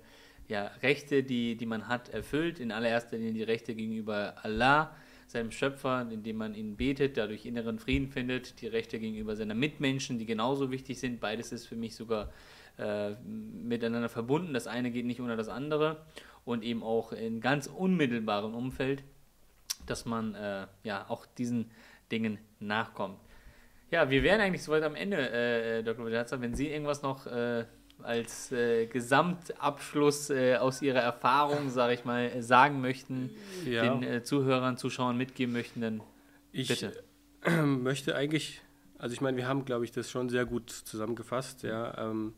B: ja, Rechte, die, die man hat, erfüllt. In allererster Linie die Rechte gegenüber Allah, seinem Schöpfer, indem man ihn betet, dadurch inneren Frieden findet. Die Rechte gegenüber seiner Mitmenschen, die genauso wichtig sind. Beides ist für mich sogar äh, miteinander verbunden. Das eine geht nicht ohne das andere. Und eben auch in ganz unmittelbarem Umfeld, dass man äh, ja auch diesen Dingen nachkommt. Ja, wir wären eigentlich soweit am Ende, äh, Dr. Bajazza. Wenn Sie irgendwas noch äh, als äh, Gesamtabschluss äh, aus Ihrer Erfahrung, sage ich mal, sagen möchten, ja. den äh, Zuhörern, Zuschauern mitgeben möchten, dann
A: ich bitte. möchte eigentlich, also ich meine, wir haben, glaube ich, das schon sehr gut zusammengefasst. Ja, ähm,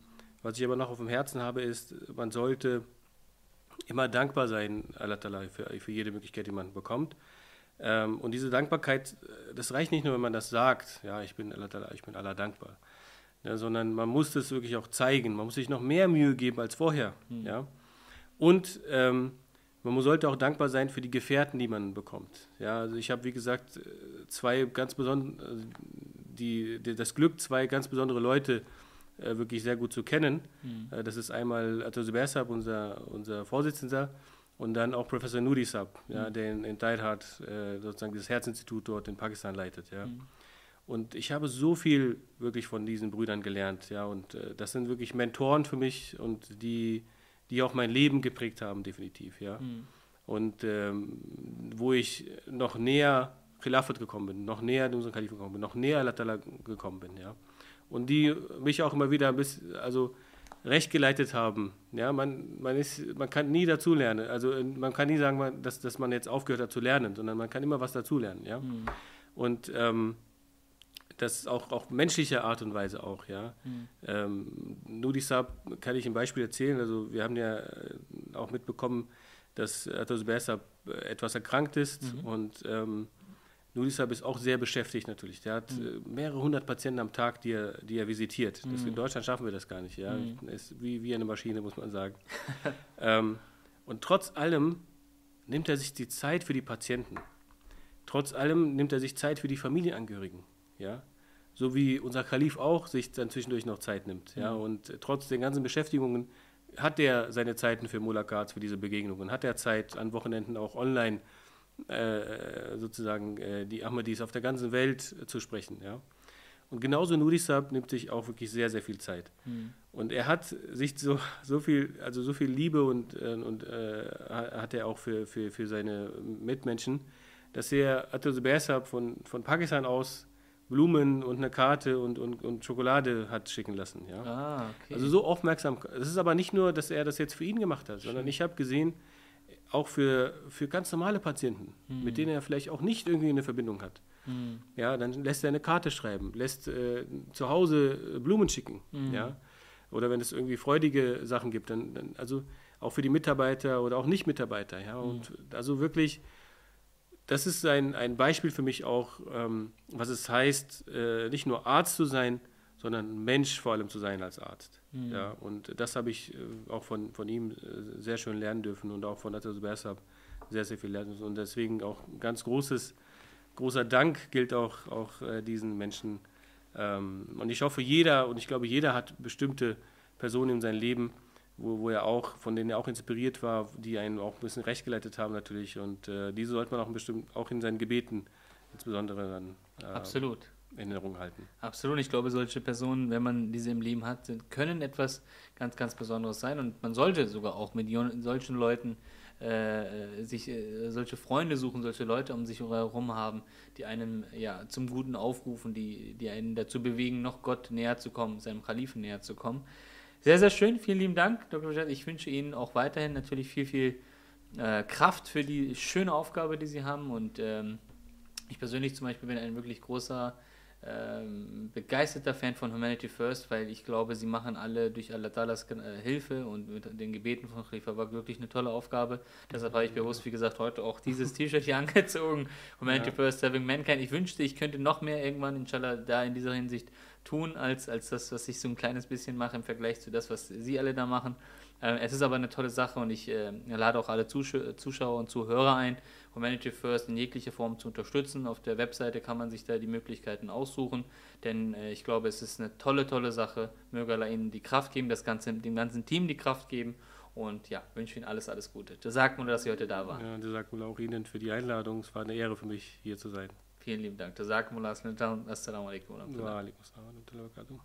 A: was ich aber noch auf dem Herzen habe, ist, man sollte immer dankbar sein, Allah für, für jede Möglichkeit, die man bekommt. Ähm, und diese Dankbarkeit, das reicht nicht nur, wenn man das sagt, ja, ich bin Allah, ich bin Allah dankbar, ja, sondern man muss das wirklich auch zeigen. Man muss sich noch mehr Mühe geben als vorher. Mhm. Ja. Und ähm, man sollte auch dankbar sein für die Gefährten, die man bekommt. Ja, also ich habe, wie gesagt, zwei ganz besondere, also die, die, das Glück, zwei ganz besondere Leute äh, wirklich sehr gut zu kennen. Mhm. Äh, das ist einmal Atos Bersab, unser, unser Vorsitzender, und dann auch Professor Nuri Sab, ja, mhm. der in, in Teilhard äh, sozusagen das Herzinstitut dort in Pakistan leitet. Ja. Mhm. Und ich habe so viel wirklich von diesen Brüdern gelernt. Ja, und äh, das sind wirklich Mentoren für mich und die, die auch mein Leben geprägt haben, definitiv. Ja. Mhm. Und ähm, wo ich noch näher Khilafat gekommen bin, noch näher unserem Kalif gekommen bin, noch näher Allah gekommen bin. Ja. Und die mich auch immer wieder ein bisschen, also recht geleitet haben. Ja, man, man, ist, man kann nie dazulernen. Also äh, man kann nie sagen, dass, dass man jetzt aufgehört hat zu lernen, sondern man kann immer was dazulernen. Ja? Mhm. Und ähm, das auch auf menschliche Art und Weise auch. Ja? Mhm. Ähm, Nudi Saab kann ich ein Beispiel erzählen. Also wir haben ja äh, auch mitbekommen, dass Atos Bersab äh, etwas erkrankt ist mhm. und ähm, Nudisab ist auch sehr beschäftigt natürlich. Der hat mhm. mehrere hundert Patienten am Tag, die er, die er visitiert. Das, mhm. In Deutschland schaffen wir das gar nicht. Ja? Mhm. Ist wie, wie eine Maschine, muss man sagen. ähm, und trotz allem nimmt er sich die Zeit für die Patienten. Trotz allem nimmt er sich Zeit für die Familienangehörigen. Ja? So wie unser Kalif auch sich dann zwischendurch noch Zeit nimmt. Ja? Mhm. Und trotz den ganzen Beschäftigungen hat er seine Zeiten für Mulakats, für diese Begegnungen, hat er Zeit an Wochenenden auch online äh, sozusagen äh, die Ahmadis auf der ganzen Welt äh, zu sprechen. Ja? Und genauso Nudisab nimmt sich auch wirklich sehr, sehr viel Zeit. Mhm. Und er hat sich so, so viel, also so viel Liebe und, äh, und äh, hat er auch für, für, für seine Mitmenschen, dass er Atos Bersab von, von Pakistan aus Blumen und eine Karte und, und, und Schokolade hat schicken lassen. Ja? Ah, okay. Also so aufmerksam. Das ist aber nicht nur, dass er das jetzt für ihn gemacht hat, sondern ich habe gesehen, auch für, für ganz normale Patienten, mhm. mit denen er vielleicht auch nicht irgendwie eine Verbindung hat. Mhm. Ja, dann lässt er eine Karte schreiben, lässt äh, zu Hause Blumen schicken, mhm. ja. Oder wenn es irgendwie freudige Sachen gibt, dann, dann, also auch für die Mitarbeiter oder auch Nicht-Mitarbeiter, ja. Und also wirklich, das ist ein, ein Beispiel für mich auch, ähm, was es heißt, äh, nicht nur Arzt zu sein, sondern Mensch vor allem zu sein als Arzt. Mhm. Ja, und das habe ich äh, auch von, von ihm äh, sehr schön lernen dürfen und auch von Atas Bersab sehr, sehr viel lernen. Und deswegen auch ganz großes, großer Dank gilt auch, auch äh, diesen Menschen. Ähm, und ich hoffe, jeder, und ich glaube, jeder hat bestimmte Personen in seinem Leben, wo, wo er auch, von denen er auch inspiriert war, die einen auch ein bisschen recht geleitet haben natürlich. Und äh, diese sollte man auch, bestimmt, auch in seinen Gebeten insbesondere dann
B: äh, Absolut.
A: Erinnerung halten.
B: Absolut. Ich glaube, solche Personen, wenn man diese im Leben hat, können etwas ganz, ganz Besonderes sein. Und man sollte sogar auch mit solchen Leuten äh, sich äh, solche Freunde suchen, solche Leute um sich herum haben, die einem ja zum Guten aufrufen, die, die einen dazu bewegen, noch Gott näher zu kommen, seinem Kalifen näher zu kommen. Sehr, sehr schön. Vielen lieben Dank, Dr. Bajat. Ich wünsche Ihnen auch weiterhin natürlich viel, viel äh, Kraft für die schöne Aufgabe, die Sie haben. Und ähm, ich persönlich zum Beispiel bin ein wirklich großer ähm, begeisterter Fan von Humanity First, weil ich glaube, sie machen alle durch Allah Dallas äh, Hilfe und mit den Gebeten von Khalifa war wirklich eine tolle Aufgabe. Deshalb habe ich bewusst, wie gesagt, heute auch dieses T-Shirt hier angezogen. Humanity ja. First, Serving Mankind. Ich wünschte, ich könnte noch mehr irgendwann, inshallah, da in dieser Hinsicht tun, als, als das, was ich so ein kleines bisschen mache im Vergleich zu das, was sie alle da machen. Äh, es ist aber eine tolle Sache und ich äh, lade auch alle Zusch Zuschauer und Zuhörer ein, Humanity First in jeglicher Form zu unterstützen. Auf der Webseite kann man sich da die Möglichkeiten aussuchen, denn äh, ich glaube, es ist eine tolle, tolle Sache. Möge Allah Ihnen die Kraft geben, das ganze, dem ganzen Team die Kraft geben und ja, wünsche Ihnen alles, alles Gute. Das sagt mir, dass Sie heute da waren.
A: Ja, das sagt mir auch Ihnen für die Einladung. Es war eine Ehre für mich, hier zu sein.
B: Vielen lieben Dank. Das sagt mir, Assalamu alaikum.
A: Wa alaikum